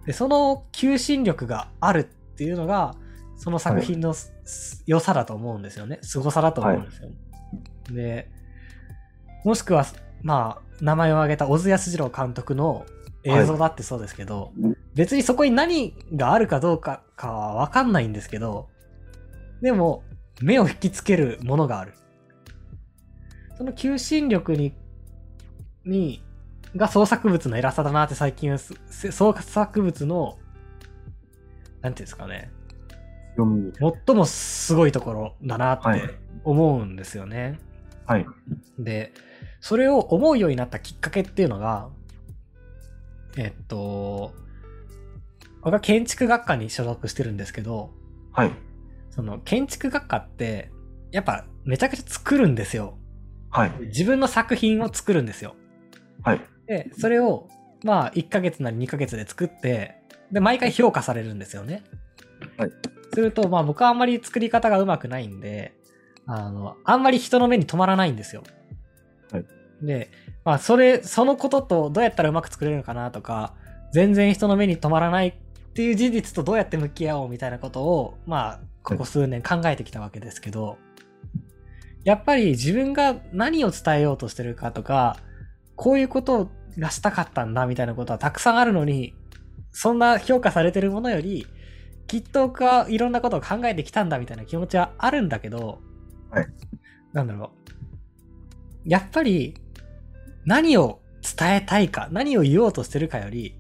Speaker 1: で、その求心力があるっていうのが、その作品のす、す良さだと思うんですよね。凄さだと思うんですよ。で、もしくは、まあ、名前を挙げた小津安二郎監督の映像だってそうですけど、別にそこに何があるかどうかかはわかんないんですけど、でも、目を引きつけるものがある。その求心力に、に、が創作物の偉さだなって最近創作物の、なんていうんですかね。最もすごいところだなって
Speaker 2: はい
Speaker 1: 思うんですよね。
Speaker 2: はい。
Speaker 1: で、それを思うようになったきっかけっていうのが、えっと、僕は建築学科に所属してるんですけど、
Speaker 2: はい。
Speaker 1: その建築学科って、やっぱめちゃくちゃ作るんですよ。
Speaker 2: はい。
Speaker 1: 自分の作品を作るんですよ。
Speaker 2: はい。
Speaker 1: で、それを、まあ、1ヶ月なり2ヶ月で作って、で、毎回評価されるんですよね。
Speaker 2: はい。
Speaker 1: すると、まあ僕はあんまり作り方がうまくないんで、あの、あんまり人の目に留まらないんですよ。
Speaker 2: はい。
Speaker 1: で、まあそれ、そのこととどうやったらうまく作れるのかなとか、全然人の目に留まらないっていう事実とどうやって向き合おうみたいなことを、まあ、ここ数年考えてきたわけですけど、やっぱり自分が何を伝えようとしてるかとか、こういうことがしたかったんだみたいなことはたくさんあるのに、そんな評価されてるものより、きっと僕はいろんなことを考えてきたんだみたいな気持ちはあるんだけど、
Speaker 2: はい。
Speaker 1: なんだろう。やっぱり、何を伝えたいか、何を言おうとしてるかより、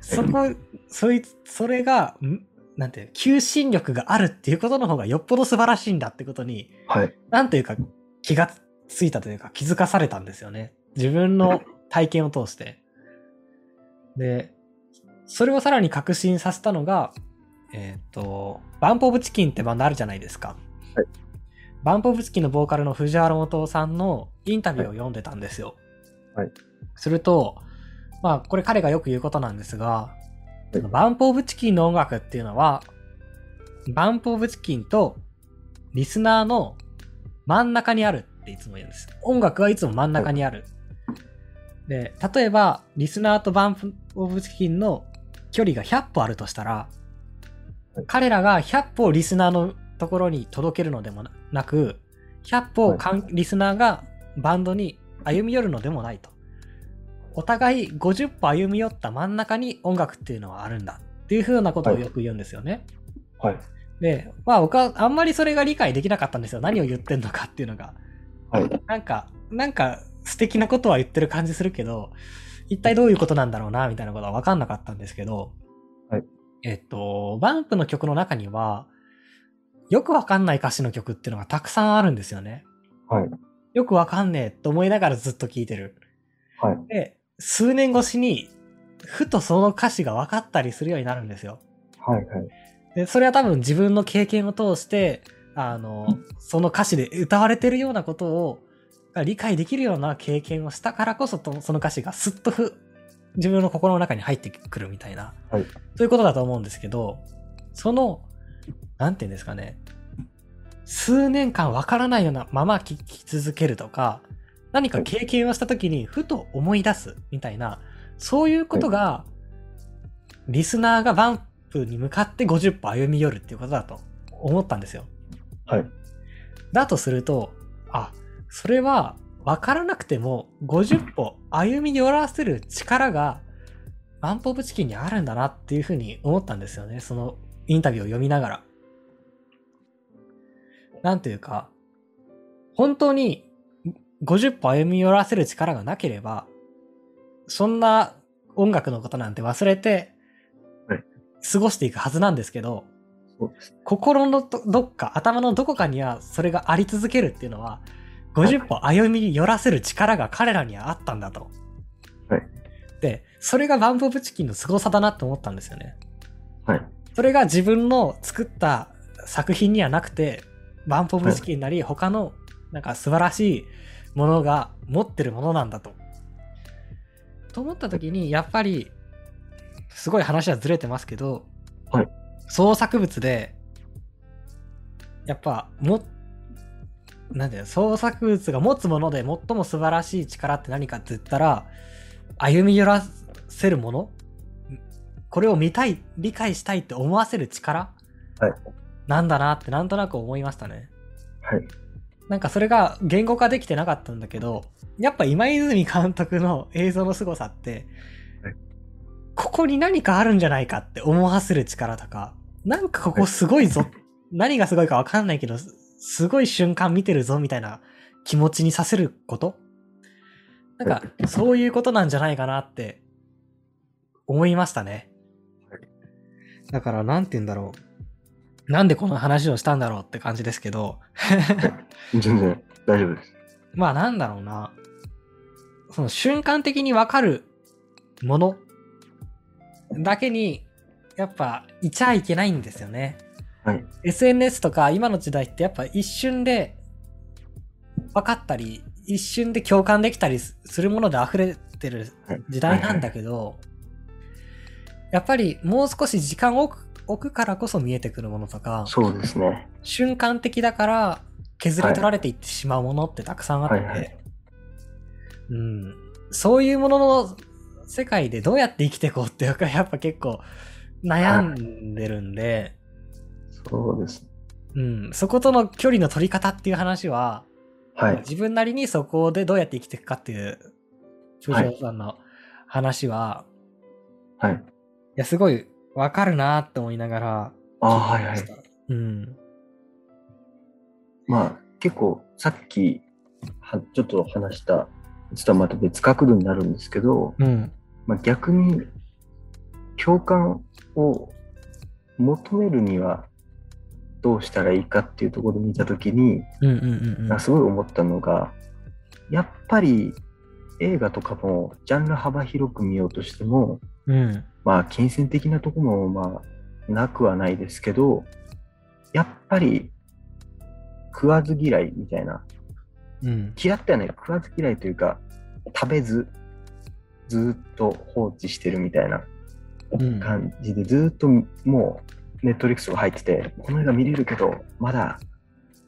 Speaker 1: そこ、そいつ、それが、んなんていう、求心力があるっていうことの方がよっぽど素晴らしいんだってことに、
Speaker 2: はい。
Speaker 1: なんていうか、気がついたというか、気づかされたんですよね。自分の 体験を通して。で、それをさらに確信させたのが、えっ、と、バンプオブチキンってバンドあるじゃないですか。
Speaker 2: はい
Speaker 1: バンプオブチキンのボーカルの藤原元さんのインタビューを読んでたんですよ。
Speaker 2: はい
Speaker 1: すると、まあ、これ彼がよく言うことなんですが、
Speaker 2: はい
Speaker 1: バンプオブチキンの音楽っていうのは、バンプオブチキンとリスナーの真ん中にあるっていつも言うんです。音楽はいつも真ん中にある。で、例えば、リスナーとバンプオブチキンの距離が100歩あるとしたら、
Speaker 2: はい
Speaker 1: 彼らが100歩をリスナーのところに届けるのでもなく、100歩をリスナーがバンドに歩み寄るのでもないと。お互い50歩歩み寄った真ん中に音楽っていうのはあるんだっていう風なことをよく言うんですよね。
Speaker 2: はい。
Speaker 1: で、まあ僕はあんまりそれが理解できなかったんですよ。何を言ってんのかっていうのが。
Speaker 2: はい。
Speaker 1: なんか、なんか素敵なことは言ってる感じするけど、一体どういうことなんだろうな、みたいなことは分かんなかったんですけど、
Speaker 2: はい
Speaker 1: えっと、バンプの曲の中には、よくわかんない歌詞の曲っていうのがたくさんあるんですよね。
Speaker 2: はい。
Speaker 1: よくわかんねえと思いながらずっと聴いてる。
Speaker 2: はい。
Speaker 1: で、数年越しに、ふとその歌詞が分かったりするようになるんですよ。
Speaker 2: はい。はい。
Speaker 1: で、それは多分自分の経験を通して、あの、その歌詞で歌われてるようなことを、が理解できるような経験をしたからこそと、その歌詞がスッとふ、自分の心の中に入ってくるみたいな、
Speaker 2: はい
Speaker 1: そういうことだと思うんですけど、その、なんていうんですかね、数年間わからないようなまま聞き続けるとか、何か経験をした時にふと思い出すみたいな、そういうことが、リスナーがバンプに向かって50歩歩み寄るっていうことだと思ったんですよ。
Speaker 2: はい。
Speaker 1: だとすると、あ、それは分からなくても50歩歩み寄らせる力がバンプ・オブ・チキンにあるんだなっていうふうに思ったんですよね。そのインタビューを読みながら。なんというか、本当に50歩歩み寄らせる力がなければ、そんな音楽のことなんて忘れて
Speaker 2: はい、
Speaker 1: 過ごしていくはずなんですけど。心のどどっか、頭のどこかにはそれがあり続けるっていうのは、50歩歩み寄らせる力が彼らにはあったんだと。
Speaker 2: はい。
Speaker 1: で、それがバンプ・オブ・チキンの凄さだなって思ったんですよね。
Speaker 2: はい。
Speaker 1: それが自分の作った作品にはなくて、バンプ・オブ・チキンなり他のなんか素晴らしいものが持ってるものなんだと。と思った時に、やっぱり、すごい話はずれてますけど、
Speaker 2: はい
Speaker 1: 創作物で、やっぱ、も、なんていうの、創作物が持つもので最も素晴らしい力って何かって言ったら、歩み寄らせるもの？これを見たい、理解したいって思わせる力？
Speaker 2: はい。
Speaker 1: なんだなってなんとなく思いましたね。
Speaker 2: はい。
Speaker 1: なんかそれが言語化できてなかったんだけど、やっぱ今泉監督の映像の凄さって、
Speaker 2: はい。
Speaker 1: ここに何かあるんじゃないかって思わせる力とか、なんかここすごいぞ、何がすごいかわかんないけど、すすごい瞬間見てるぞみたいな気持ちにさせること？なんか、そういうことなんじゃないかなって思いましたね
Speaker 2: はい。
Speaker 1: だから、なんて言うんだろう。なんでこの話をしたんだろうって感じですけど、
Speaker 2: 全然大丈夫です。
Speaker 1: まあなんだろうな。その瞬間的にわかるものだけに、やっぱいちゃいけないんですよね。
Speaker 2: はい。
Speaker 1: SNS とか今の時代ってやっぱ一瞬で分かったり、一瞬で共感できたりするもので溢れてる
Speaker 2: はい
Speaker 1: 時代なんだけど、やっぱりもう少し時間を置く置くからこそ見えてくるものとか、
Speaker 2: そうですね。
Speaker 1: 瞬間的だから削り取られていってしまうものってたくさんあって、
Speaker 2: はいはい
Speaker 1: うん、そういうものの世界でどうやって生きていこうっていうかやっぱ結構悩んでるんで、
Speaker 2: そうです。
Speaker 1: うん、そことの距離の取り方っていう話は、
Speaker 2: はい。
Speaker 1: 自分なりにそこでどうやって生きていくかっていう、プージョーさんの話は、
Speaker 2: はい。
Speaker 1: いや、すごいわかるなって思いながら
Speaker 2: ああ、はいはい
Speaker 1: た。。うん。
Speaker 2: まあ、結構、さっきは、ちょっと話した、ちょっとまた別角度になるんですけど、
Speaker 1: うん。
Speaker 2: まあ、逆に、共感を求めるには、どうしたらいいかっていうところで見たときに、すごい思ったのが、やっぱり映画とかもジャンル幅広く見ようとしても、
Speaker 1: うん。
Speaker 2: まあ金銭的なところもまあなくはないですけど、やっぱり食わず嫌いみたいな、
Speaker 1: うん。
Speaker 2: 嫌ってはない、食わず嫌いというか、食べず、ずーっと放置してるみたいな
Speaker 1: うん。
Speaker 2: 感じで、ずーっともうネットリックスが入ってて、この映画見れるけど、まだ、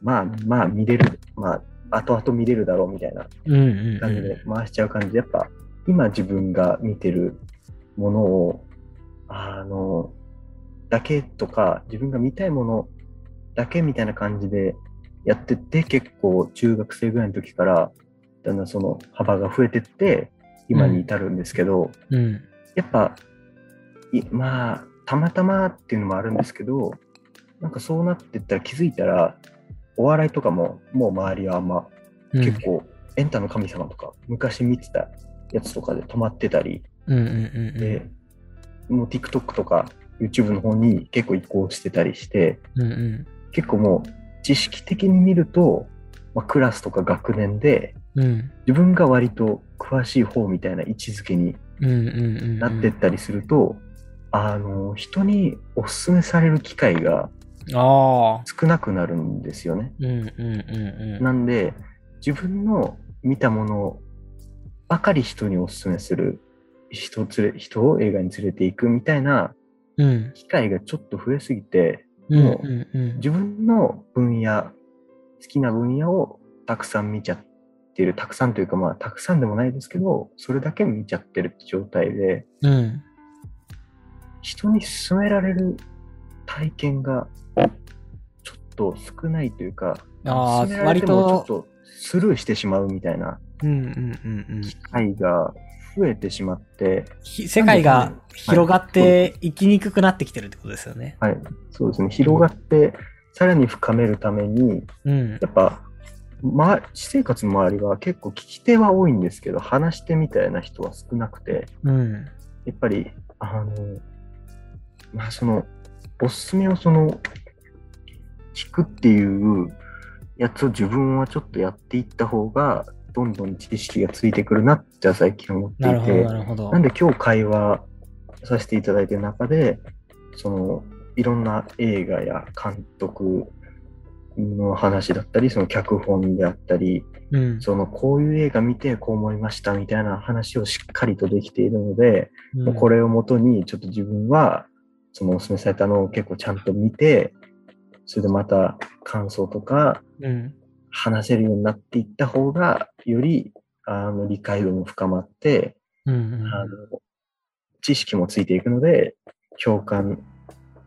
Speaker 2: まあまあ見れる、まあ後々見れるだろうみたいな
Speaker 1: うんうんうん。
Speaker 2: 感じで回しちゃう感じ。で、やっぱ今自分が見てるものを、あの、だけとか、自分が見たいものだけみたいな感じでやってって、結構中学生ぐらいの時から、だんだんその幅が増えてって、今に至るんですけど、
Speaker 1: うん。
Speaker 2: やっぱ、いまあ、たまたまっていうのもあるんですけど、なんかそうなってったら気づいたら、お笑いとかももう周りはあんま
Speaker 1: うん
Speaker 2: 結構エンタの神様とか昔見てたやつとかで止まってたり、
Speaker 1: うんうんうんうん。
Speaker 2: でもう TikTok とか YouTube の方に結構移行してたりして
Speaker 1: うんうん。
Speaker 2: 結構もう知識的に見ると、まあ、クラスとか学年で
Speaker 1: うん。
Speaker 2: 自分が割と詳しい方みたいな位置づけに
Speaker 1: うんうんうん。
Speaker 2: なってったりすると、あの人におすすめされる機会が。少なくなるんですよね。
Speaker 1: うんうんうんうん。
Speaker 2: なんで、自分の見たものばかり人にお勧めする、人連れ人を映画に連れていくみたいな
Speaker 1: うん。
Speaker 2: 機会がちょっと増えすぎて、
Speaker 1: うん
Speaker 2: もう。自分の分野、好きな分野をたくさん見ちゃってる、たくさんというかまあたくさんでもないですけど、それだけ見ちゃってるって状態で、
Speaker 1: うん。
Speaker 2: 人に勧められる体験がちょっと少ないというか、
Speaker 1: あー
Speaker 2: 勧められても
Speaker 1: 割と
Speaker 2: ちょっとスルーしてしまうみたいな。機会が増えてしまって、
Speaker 1: ひ世界が広がって生きにくくなってきてるってことですよね。
Speaker 2: はい、そうですね、広がって、さらに深めるために、
Speaker 1: うん。
Speaker 2: やっぱ、ま、私生活の周りは結構聞き手は多いんですけど、話し手みたいな人は少なくて、
Speaker 1: うん。
Speaker 2: やっぱり、あの、まあ、その、おすすめをその、聞くっていうやつを自分はちょっとやっていった方が、どんどん知識がついてくるなって最近思っていて
Speaker 1: な、るほど。
Speaker 2: なんで今日会話させていただいてる中で、そのいろんな映画や監督の話だったり、その脚本であったり、
Speaker 1: うん。
Speaker 2: そのこういう映画見てこう思いましたみたいな話をしっかりとできているので、もうこ
Speaker 1: れ。
Speaker 2: れをもとにちょっと自分はそのお勧めされたのを結構ちゃんと見て、それでまた感想とか
Speaker 1: うん。
Speaker 2: 話せるようになっていった方が、よりあの理解度も深まって、
Speaker 1: うんうん
Speaker 2: あの知識もついていくので、共感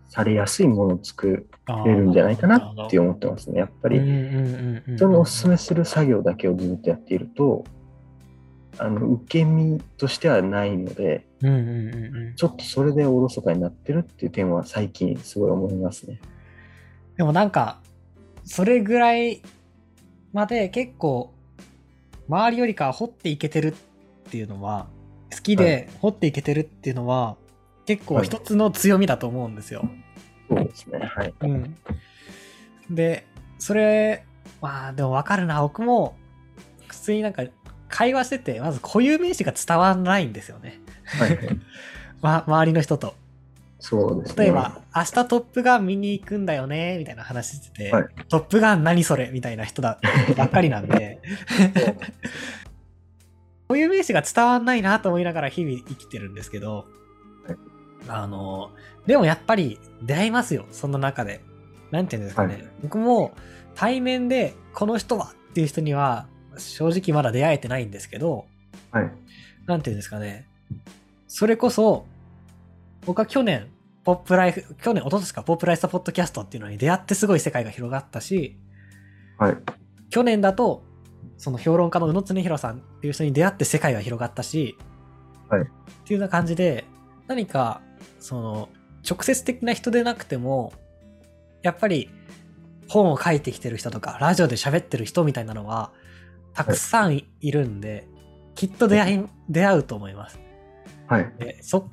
Speaker 2: されやすいものを作れるんじゃないかなって思ってますね。やっぱり、
Speaker 1: うんうんうんうん。
Speaker 2: 人にお勧めする作業だけをずっとやっていると、あの受け身としてはないので、
Speaker 1: うんうんうんうん。
Speaker 2: ちょっとそれでおろそかになってるっていう点は最近すごい思いますね。
Speaker 1: でもなんか、それぐらいまで結構、周りよりかは掘っていけてるっていうのは、好き
Speaker 2: は
Speaker 1: で掘っていけてるっていうのは、結構
Speaker 2: はい
Speaker 1: 一つの強みだと思うんですよ。
Speaker 2: そうですね。はい。
Speaker 1: うん。で、それ、まあでもわかるな。僕も、普通になんか会話してて、まず固有名詞が伝わらないんですよね。
Speaker 2: はい、
Speaker 1: ま、周りの人と。
Speaker 2: そうですね。
Speaker 1: 例えば、明日トップガン見に行くんだよね、みたいな話してて、
Speaker 2: はい
Speaker 1: トップガン何それみたいな人だばっかりなんで、こういう名詞が伝わんないなと思いながら日々生きてるんですけど、
Speaker 2: はい
Speaker 1: あの、でもやっぱり出会いますよ、そんな中で。なんていうんですかね。
Speaker 2: はい
Speaker 1: 僕も対面でこの人はっていう人には正直まだ出会えてないんですけど、
Speaker 2: はい。
Speaker 1: なんていうんですかね。それこそ、僕は去年、ポップライフ、去年、一昨年か、ポップライスタポッドキャストっていうのに出会ってすごい世界が広がったし、
Speaker 2: はい。
Speaker 1: 去年だと、その評論家の宇野恒弘さんっていう人に出会って世界が広がったし、
Speaker 2: はい
Speaker 1: っていうような感じで、何か、その、直接的な人でなくても、やっぱり、本を書いてきてる人とか、ラジオで喋ってる人みたいなのは、たくさんいいるんで、きっと出会い、出会うと思います。
Speaker 2: はい。
Speaker 1: でそ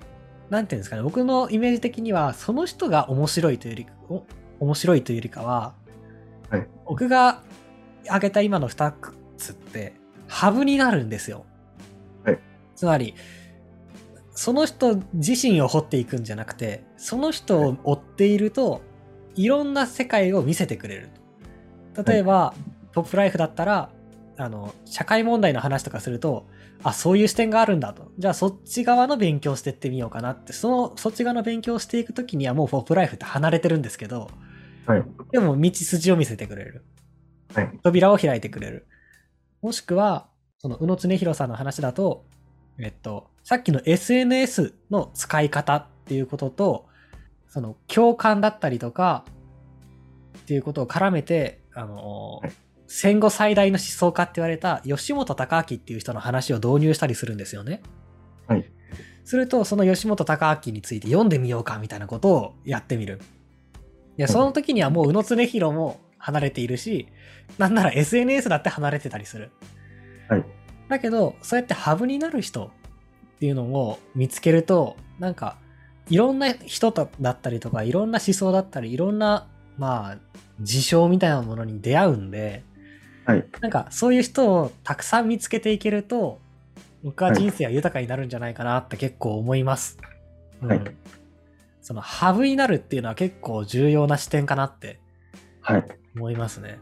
Speaker 1: なんていうんですかね僕のイメージ的にはその人が面白いというよりお面白いというよりかは、
Speaker 2: はい。
Speaker 1: 僕が挙げた今の2つってハブになるんですよ、
Speaker 2: はい。
Speaker 1: つまりその人自身を掘っていくんじゃなくてその人を追っているといろんな世界を見せてくれる例えば、ポップライフだったらあの社会問題の話とかするとあそういう視点があるんだと。じゃあそっち側の勉強してってみようかなって。そのそっち側の勉強をしていく時にはもうポップライフって離れてるんですけど
Speaker 2: はい。
Speaker 1: でも道筋を見せてくれる。
Speaker 2: はい。
Speaker 1: 扉を開いてくれる。もしくはその宇野恒弘さんの話だとえっとさっきの SNS の使い方っていうこととその共感だったりとかっていうことを絡めてあの、
Speaker 2: はい
Speaker 1: 戦後最大の思想家って言われた吉本隆明っていう人の話を導入したりするんですよね。
Speaker 2: はい。
Speaker 1: すると、その吉本隆明について読んでみようかみたいなことをやってみる。いや、
Speaker 2: はい
Speaker 1: その時にはもう宇野恒弘も離れているし、なんなら SNS だって離れてたりする。
Speaker 2: はい。
Speaker 1: だけど、そうやってハブになる人っていうのを見つけると、なんか、いろんな人とだったりとか、いろんな思想だったり、いろんな、まあ、事象みたいなものに出会うんで、
Speaker 2: はい。
Speaker 1: なんかそういう人をたくさん見つけていけると、僕は人生は豊かになるんじゃないかなって結構思います。
Speaker 2: はい
Speaker 1: うんそのハブになるっていうのは結構重要な視点かなって
Speaker 2: はい。
Speaker 1: 思いますね。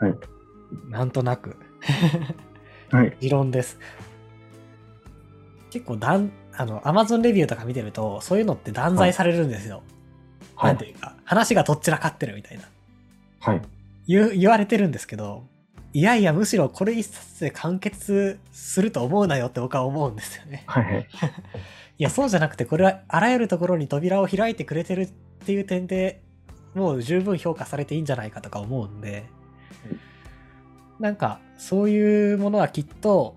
Speaker 2: はい。
Speaker 1: なんとなく。
Speaker 2: はい。
Speaker 1: 持論です。結構だん、あの、Amazon レビューとか見てると、そういうのって断罪されるんですよ。
Speaker 2: はい
Speaker 1: なんて。いうか、話がとっちらかってるみたいな。
Speaker 2: はい。
Speaker 1: 言う言われてるんですけど、いやいや、むしろこれ一冊で完結すると思うなよって僕は思うんですよね。
Speaker 2: はい。はい。
Speaker 1: いや、そうじゃなくて、これはあらゆるところに扉を開いてくれてるっていう点でもう十分評価されていいんじゃないかとか思うんで、なんかそういうものはきっと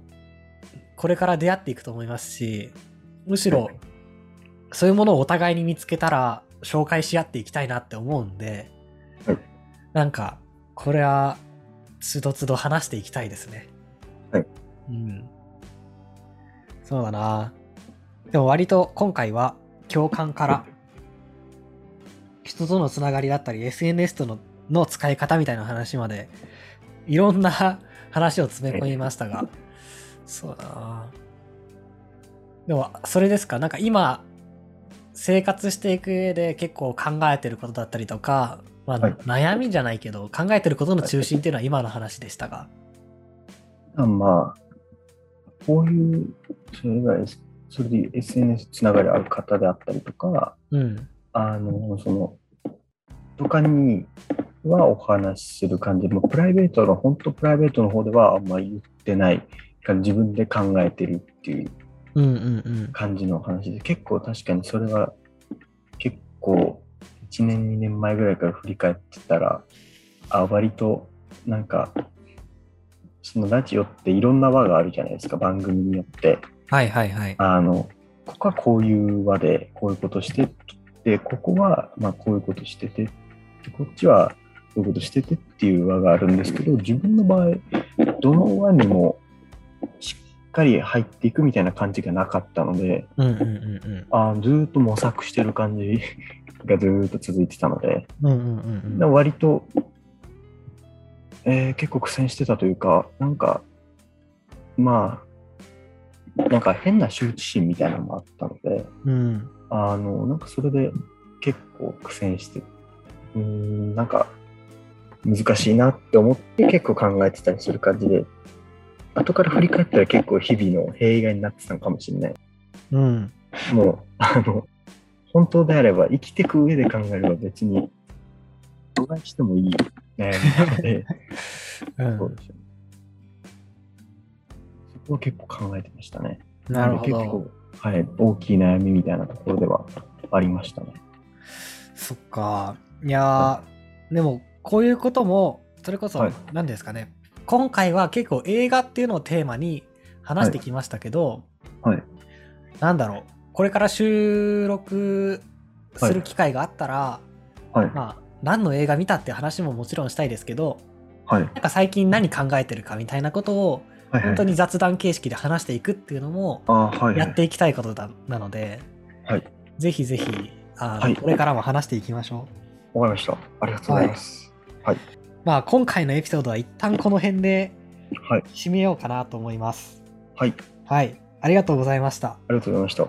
Speaker 1: これから出会っていくと思いますしむしろ
Speaker 2: はい
Speaker 1: そういうものをお互いに見つけたら紹介し合っていきたいなって思うんで、
Speaker 2: はい
Speaker 1: なんかこれはつどつど話していきたいですね。
Speaker 2: はい。
Speaker 1: うん。そうだな。でも割と今回は共感から人とのつながりだったり SNS とのの使い方みたいな話までいろんな話を詰め込みましたがそうだな。でもそれですか？なんか今生活していく上で結構考えてることだったりとか、まあ
Speaker 2: はい。
Speaker 1: 悩みじゃないけど考えてることの中心っていうのは今の話でしたが。
Speaker 2: あまあ、こういう、それが、それで SNS つながりある方であったりとか、
Speaker 1: うん。
Speaker 2: あの、その、とかにはお話しする感じで、もうプライベートの、本当プライベートの方ではあんまり言ってない、自分で考えてるっていう
Speaker 1: うんうんうん。
Speaker 2: 感じの話で、結構確かにそれは、結構、1年、2年前ぐらいから振り返ってたら、あ、割と、なんか、そのラジオっていろんな輪があるじゃないですか、番組によって。
Speaker 1: はいはいはい
Speaker 2: あの、ここはこういう輪でこういうことしてで、ここはまあこういうことしてて、でこっちはこういうことしててっていう輪があるんですけど、自分の場合、どの輪にもしっかり入っていくみたいな感じがなかったので、
Speaker 1: うんうんうんうん。
Speaker 2: あずーっと模索してる感じが ずーっと続いてたので、
Speaker 1: うんうんうん
Speaker 2: でも割と、えー結構苦戦してたというか、なんか、まあ、なんか変な羞恥心みたいなのもあったので、
Speaker 1: うん。
Speaker 2: あの、なんかそれで結構苦戦して、うーん、なんか難しいなって思って結構考えてたりする感じで、後から振り返ったら結構日々の弊害になってたのかもしれない。
Speaker 1: うん
Speaker 2: もう、あの、本当であれば生きていく上で考えれば別に、阻害してもいい悩みなので、
Speaker 1: うん
Speaker 2: そうですよね。そこは結構考えてましたね。
Speaker 1: なるほど
Speaker 2: 結構、はい、大きい悩みみたいなところではありましたね。
Speaker 1: そっかいやーでもこういうこともそれこそ
Speaker 2: はい
Speaker 1: 何ですかね今回は結構映画っていうのをテーマに話してきましたけど、
Speaker 2: はい。
Speaker 1: なんだろうこれから収録する機会があったら、
Speaker 2: はい。
Speaker 1: まあ何の映画見たって話ももちろんしたいですけど
Speaker 2: はい。
Speaker 1: なんか最近何考えてるかみたいなことを
Speaker 2: はい。
Speaker 1: 本当に雑談形式で話していくっていうのも。やっていきたいことだなので、
Speaker 2: はい。
Speaker 1: ぜひぜひあこれからも話していきましょう。
Speaker 2: わかりました。ありがとうございます。はい。
Speaker 1: まあ今回のエピソードは一旦この辺で
Speaker 2: はい。
Speaker 1: 締めようかなと思います。
Speaker 2: はい。
Speaker 1: はい。ありがとうございました。
Speaker 2: ありがとうございました。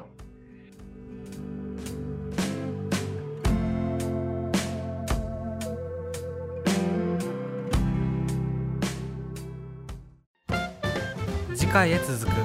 Speaker 1: 次回へ続く。